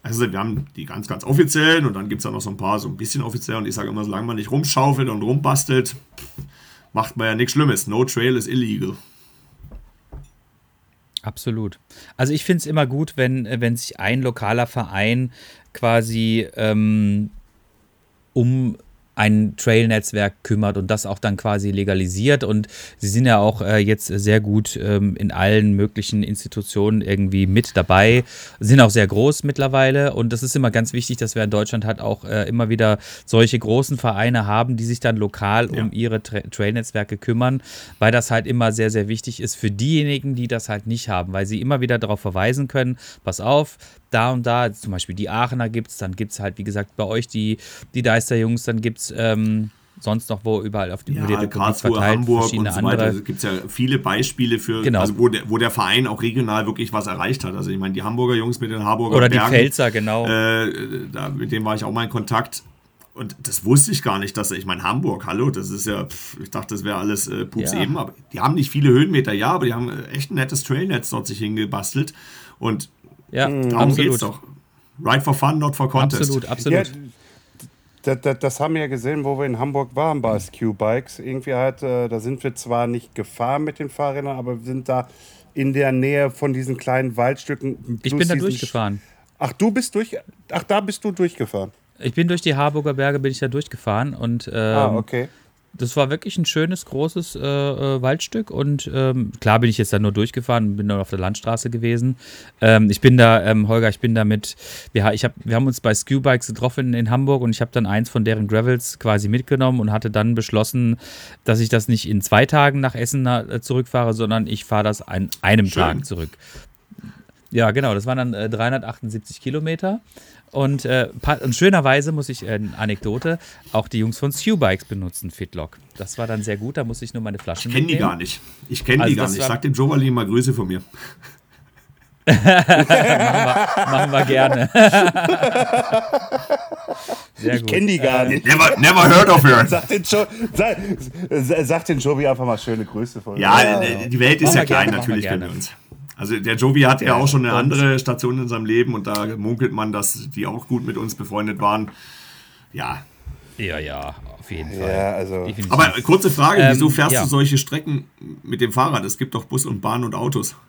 Also wir haben die ganz, ganz offiziellen und dann gibt es da noch so ein paar so ein bisschen offiziell und ich sage immer, solange man nicht rumschaufelt und rumbastelt, macht man ja nichts Schlimmes. No Trail is illegal. Absolut. Also ich finde es immer gut, wenn, wenn sich ein lokaler Verein quasi ähm, um ein Trail-Netzwerk kümmert und das auch dann quasi legalisiert. Und sie sind ja auch äh, jetzt sehr gut ähm, in allen möglichen Institutionen irgendwie mit dabei, sind auch sehr groß mittlerweile. Und das ist immer ganz wichtig, dass wir in Deutschland halt auch äh, immer wieder solche großen Vereine haben, die sich dann lokal ja. um ihre Tra Trail-Netzwerke kümmern, weil das halt immer sehr, sehr wichtig ist für diejenigen, die das halt nicht haben, weil sie immer wieder darauf verweisen können, pass auf, da und da, zum Beispiel die Aachener gibt es, dann gibt es halt, wie gesagt, bei euch die, die Deister-Jungs, dann gibt es ähm, sonst noch wo überall auf die, ja, die Republik verteilt, Hamburg verschiedene und so weiter. Gibt es ja viele Beispiele für, genau. also wo, der, wo der Verein auch regional wirklich was erreicht hat. Also ich meine, die Hamburger Jungs mit den Harburger Oder Bergen, die Pfälzer, genau. Äh, da, mit denen war ich auch mal in Kontakt. Und das wusste ich gar nicht, dass ich meine, Hamburg, hallo, das ist ja, pff, ich dachte, das wäre alles äh, Pups ja. eben, aber die haben nicht viele Höhenmeter, ja, aber die haben echt ein nettes Trailnetz dort sich hingebastelt. Und ja, darum absolut. geht's doch. Ride for fun, not for contest. Absolut, absolut. Ja, das, das, haben wir ja gesehen, wo wir in Hamburg waren bei SQ-Bikes. Irgendwie halt, äh, da sind wir zwar nicht gefahren mit den Fahrrädern, aber wir sind da in der Nähe von diesen kleinen Waldstücken. Ich bin da durchgefahren. Ach, du bist durch. Ach, da bist du durchgefahren. Ich bin durch die Harburger Berge, bin ich da durchgefahren und ähm, ah, okay das war wirklich ein schönes, großes äh, äh, Waldstück. Und ähm, klar bin ich jetzt da nur durchgefahren, bin dann auf der Landstraße gewesen. Ähm, ich bin da, ähm, Holger, ich bin da mit, wir, ich hab, wir haben uns bei Skew-Bikes getroffen in Hamburg und ich habe dann eins von deren Gravels quasi mitgenommen und hatte dann beschlossen, dass ich das nicht in zwei Tagen nach Essen äh, zurückfahre, sondern ich fahre das an einem Schön. Tag zurück. Ja, genau, das waren dann äh, 378 Kilometer. Und, äh, und schönerweise muss ich, äh, Anekdote, auch die Jungs von Stew Bikes benutzen Fitlock. Das war dann sehr gut, da muss ich nur meine Flaschen Ich kenne die gar nicht. Ich kenne also die gar nicht. Sag dem Jovali mal Grüße von mir. <laughs> machen, wir, machen, wir, gerne. <laughs> Sehr ich kenne die gar nicht. Never, never heard of her. Sag den, jo sag, sag den Jovi einfach mal schöne Grüße von mir. Ja, ja, die Welt ist ja klein, gerne, natürlich kennen wir uns. Also der Jovi hat ja, ja auch schon eine andere Station in seinem Leben und da munkelt man, dass die auch gut mit uns befreundet waren. Ja. Ja, ja, auf jeden Fall. Ja, also Aber kurze Frage, ähm, wieso fährst ja. du solche Strecken mit dem Fahrrad? Es gibt doch Bus und Bahn und Autos. <laughs>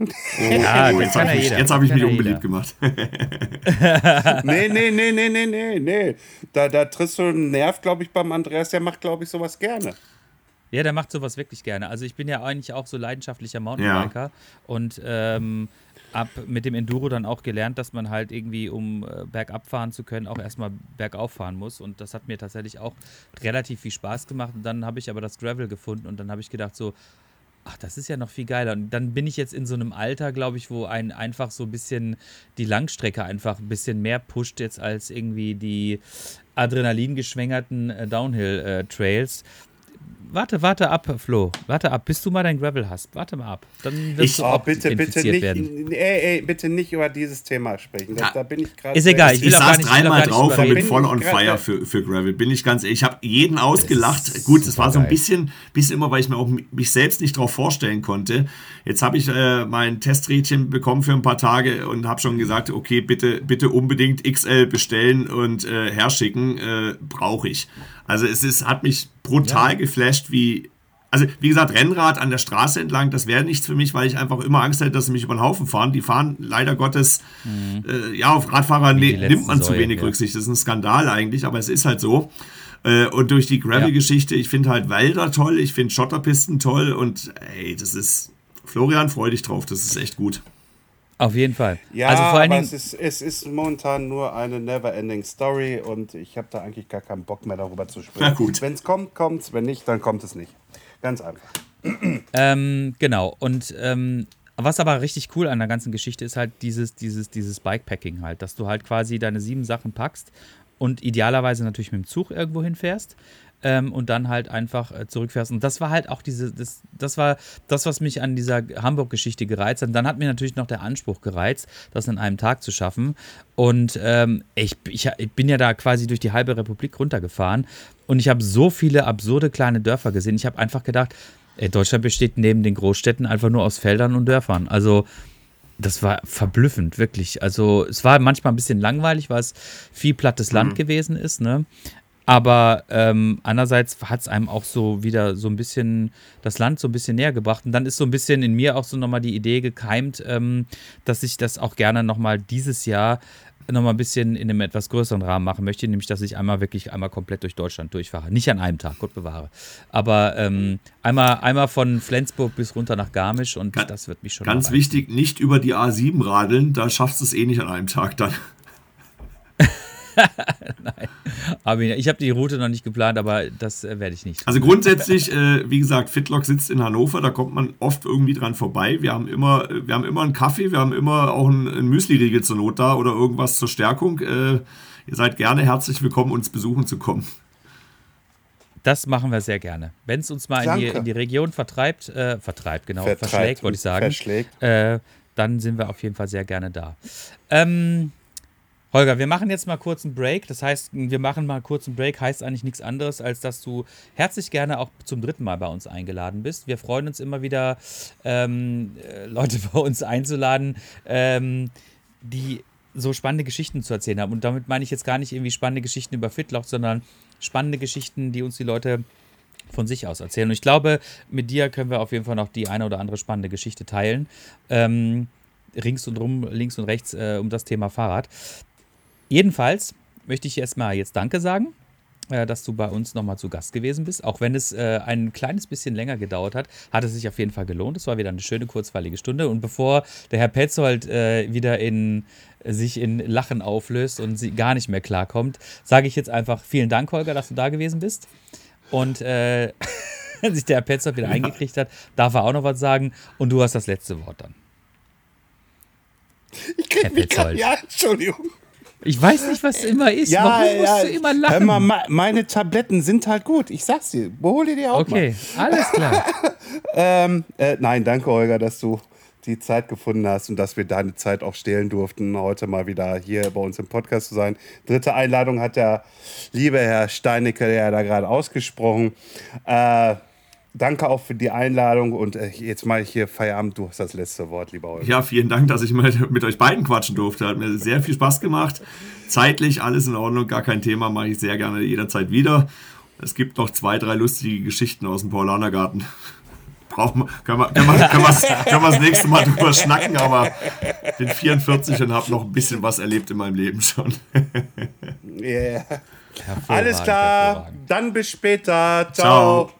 Oh, ja, oh, jetzt habe ich, mich, hab ich mich unbeliebt gemacht. <laughs> nee, nee, nee, nee, nee, nee, nee. Da, da triffst du einen Nerv, glaube ich, beim Andreas. Der macht, glaube ich, sowas gerne. Ja, der macht sowas wirklich gerne. Also ich bin ja eigentlich auch so leidenschaftlicher Mountainbiker ja. und ähm, ab mit dem Enduro dann auch gelernt, dass man halt irgendwie, um äh, bergab fahren zu können, auch erstmal bergauf fahren muss. Und das hat mir tatsächlich auch relativ viel Spaß gemacht. Und dann habe ich aber das Gravel gefunden und dann habe ich gedacht so, ach, das ist ja noch viel geiler. Und dann bin ich jetzt in so einem Alter, glaube ich, wo ein einfach so ein bisschen die Langstrecke einfach ein bisschen mehr pusht jetzt als irgendwie die adrenalingeschwängerten äh, Downhill-Trails. Äh, warte, warte ab, Flo. Warte ab, bis du mal dein Gravel hast. Warte mal ab. Dann wirst ich, du auch oh, bitte, bitte nicht, werden. Ey, ey, bitte nicht über dieses Thema sprechen. Das, da bin ich gerade. Ist egal. Ich, ich saß dreimal drauf und bin voll on fire für, für Gravel. Bin ich ganz ehrlich. Ich habe jeden ausgelacht. Gut, es war so ein bisschen, bisschen immer, weil ich mir auch mich selbst nicht drauf vorstellen konnte. Jetzt habe ich äh, mein Testrädchen bekommen für ein paar Tage und habe schon gesagt, okay, bitte, bitte unbedingt XL bestellen und äh, herschicken. Äh, Brauche ich. Also es ist, hat mich brutal ja. geflasht, wie. Also, wie gesagt, Rennrad an der Straße entlang, das wäre nichts für mich, weil ich einfach immer Angst hätte, dass sie mich über den Haufen fahren. Die fahren leider Gottes, mhm. äh, ja, auf Radfahrer nimmt man zu wenig ja. Rücksicht. Das ist ein Skandal eigentlich, aber es ist halt so. Äh, und durch die Gravel-Geschichte, ich finde halt Wälder toll, ich finde Schotterpisten toll und ey, das ist. Florian, freu dich drauf, das ist echt gut. Auf jeden Fall. Ja, also vor allen aber es, ist, es ist momentan nur eine never-ending Story und ich habe da eigentlich gar keinen Bock mehr darüber zu sprechen. Wenn es kommt, kommt es. Wenn nicht, dann kommt es nicht. Ganz einfach. Ähm, genau. Und ähm, was aber richtig cool an der ganzen Geschichte ist halt dieses, dieses, dieses Bikepacking halt, dass du halt quasi deine sieben Sachen packst und idealerweise natürlich mit dem Zug irgendwo hinfährst ähm, und dann halt einfach äh, zurückfährst. Und das war halt auch diese, das, das war das, was mich an dieser Hamburg-Geschichte gereizt hat. Und dann hat mir natürlich noch der Anspruch gereizt, das in einem Tag zu schaffen. Und ähm, ich, ich, ich bin ja da quasi durch die halbe Republik runtergefahren und ich habe so viele absurde kleine Dörfer gesehen. Ich habe einfach gedacht, ey, Deutschland besteht neben den Großstädten einfach nur aus Feldern und Dörfern. Also das war verblüffend, wirklich. Also es war manchmal ein bisschen langweilig, weil es viel plattes Land mhm. gewesen ist, ne? Aber ähm, andererseits hat es einem auch so wieder so ein bisschen das Land so ein bisschen näher gebracht. Und dann ist so ein bisschen in mir auch so nochmal die Idee gekeimt, ähm, dass ich das auch gerne nochmal dieses Jahr nochmal ein bisschen in einem etwas größeren Rahmen machen möchte, nämlich dass ich einmal wirklich einmal komplett durch Deutschland durchfahre. Nicht an einem Tag, Gott bewahre. Aber ähm, einmal, einmal von Flensburg bis runter nach Garmisch und Ganz- das wird mich schon. Ganz wichtig, nicht über die A7 radeln, da schaffst du es eh nicht an einem Tag dann. <laughs> <laughs> Aber ich habe die Route noch nicht geplant, aber das äh, werde ich nicht. Also grundsätzlich, äh, wie gesagt, Fitlock sitzt in Hannover, da kommt man oft irgendwie dran vorbei. Wir haben immer, wir haben immer einen Kaffee, wir haben immer auch einen, einen Müsli-Riegel zur Not da oder irgendwas zur Stärkung. Äh, ihr seid gerne herzlich willkommen, uns besuchen zu kommen. Das machen wir sehr gerne. Wenn es uns mal in die, in die Region vertreibt, äh, vertreibt, genau, Vertreibt, verschlägt, wollte ich sagen, verschlägt. Äh, dann sind wir auf jeden Fall sehr gerne da. Ähm, Holger, wir machen jetzt mal kurz einen Break. Das heißt, wir machen mal kurz einen Break, heißt eigentlich nichts anderes, als dass du herzlich gerne auch zum dritten Mal bei uns eingeladen bist. Wir freuen uns immer wieder, ähm, äh, Leute <laughs> bei uns einzuladen, ähm, die so spannende Geschichten zu erzählen haben. Und damit meine ich jetzt gar nicht irgendwie spannende Geschichten über Fitloch, sondern spannende Geschichten, die uns die Leute von sich aus erzählen. Und ich glaube, mit dir können wir auf jeden Fall noch die eine oder andere spannende Geschichte teilen. Ähm, rings und rum, links und rechts äh, um das Thema Fahrrad. Jedenfalls möchte ich erstmal jetzt Danke sagen, äh, dass du bei uns nochmal zu Gast gewesen bist. Auch wenn es äh, ein kleines bisschen länger gedauert hat, hat es sich auf jeden Fall gelohnt. Es war wieder eine schöne, kurzweilige Stunde. Und bevor der Herr Petzold äh, wieder in sich in Lachen auflöst und sie gar nicht mehr klarkommt, sage ich jetzt einfach vielen Dank, Holger, dass du da gewesen bist. Und äh, <laughs> wenn sich der Herr Petzold wieder eingekriegt hat, darf er auch noch was sagen. Und du hast das letzte Wort dann. Ich krieg Herr mich grad, Petzold. ja, Entschuldigung. Ich weiß nicht, was immer ist. Ja, Warum ja. musst du immer lachen? Hör mal, me- meine Tabletten sind halt gut. Ich sag's dir. Hol dir die auch okay, alles klar. mal. <laughs> Ähm, äh, nein, danke, Olga, dass du die Zeit gefunden hast und dass wir deine Zeit auch stehlen durften, heute mal wieder hier bei uns im Podcast zu sein. Dritte Einladung hat der liebe Herr Steinecke ja da gerade ausgesprochen. Äh, danke auch für die Einladung und äh, jetzt mache ich hier Feierabend. Du hast das letzte Wort, lieber Olga. Ja, vielen Dank, dass ich mal mit euch beiden quatschen durfte. Hat mir sehr viel Spaß gemacht. Zeitlich alles in Ordnung, gar kein Thema, mache ich sehr gerne jederzeit wieder. Es gibt noch zwei, drei lustige Geschichten aus dem Paulanergarten. <laughs> Brauchen können wir, das nächste Mal drüber schnacken, aber ich bin 44 und habe noch ein bisschen was erlebt in meinem Leben schon. <laughs> Yeah. Alles klar, dann bis später. Ciao. Ciao.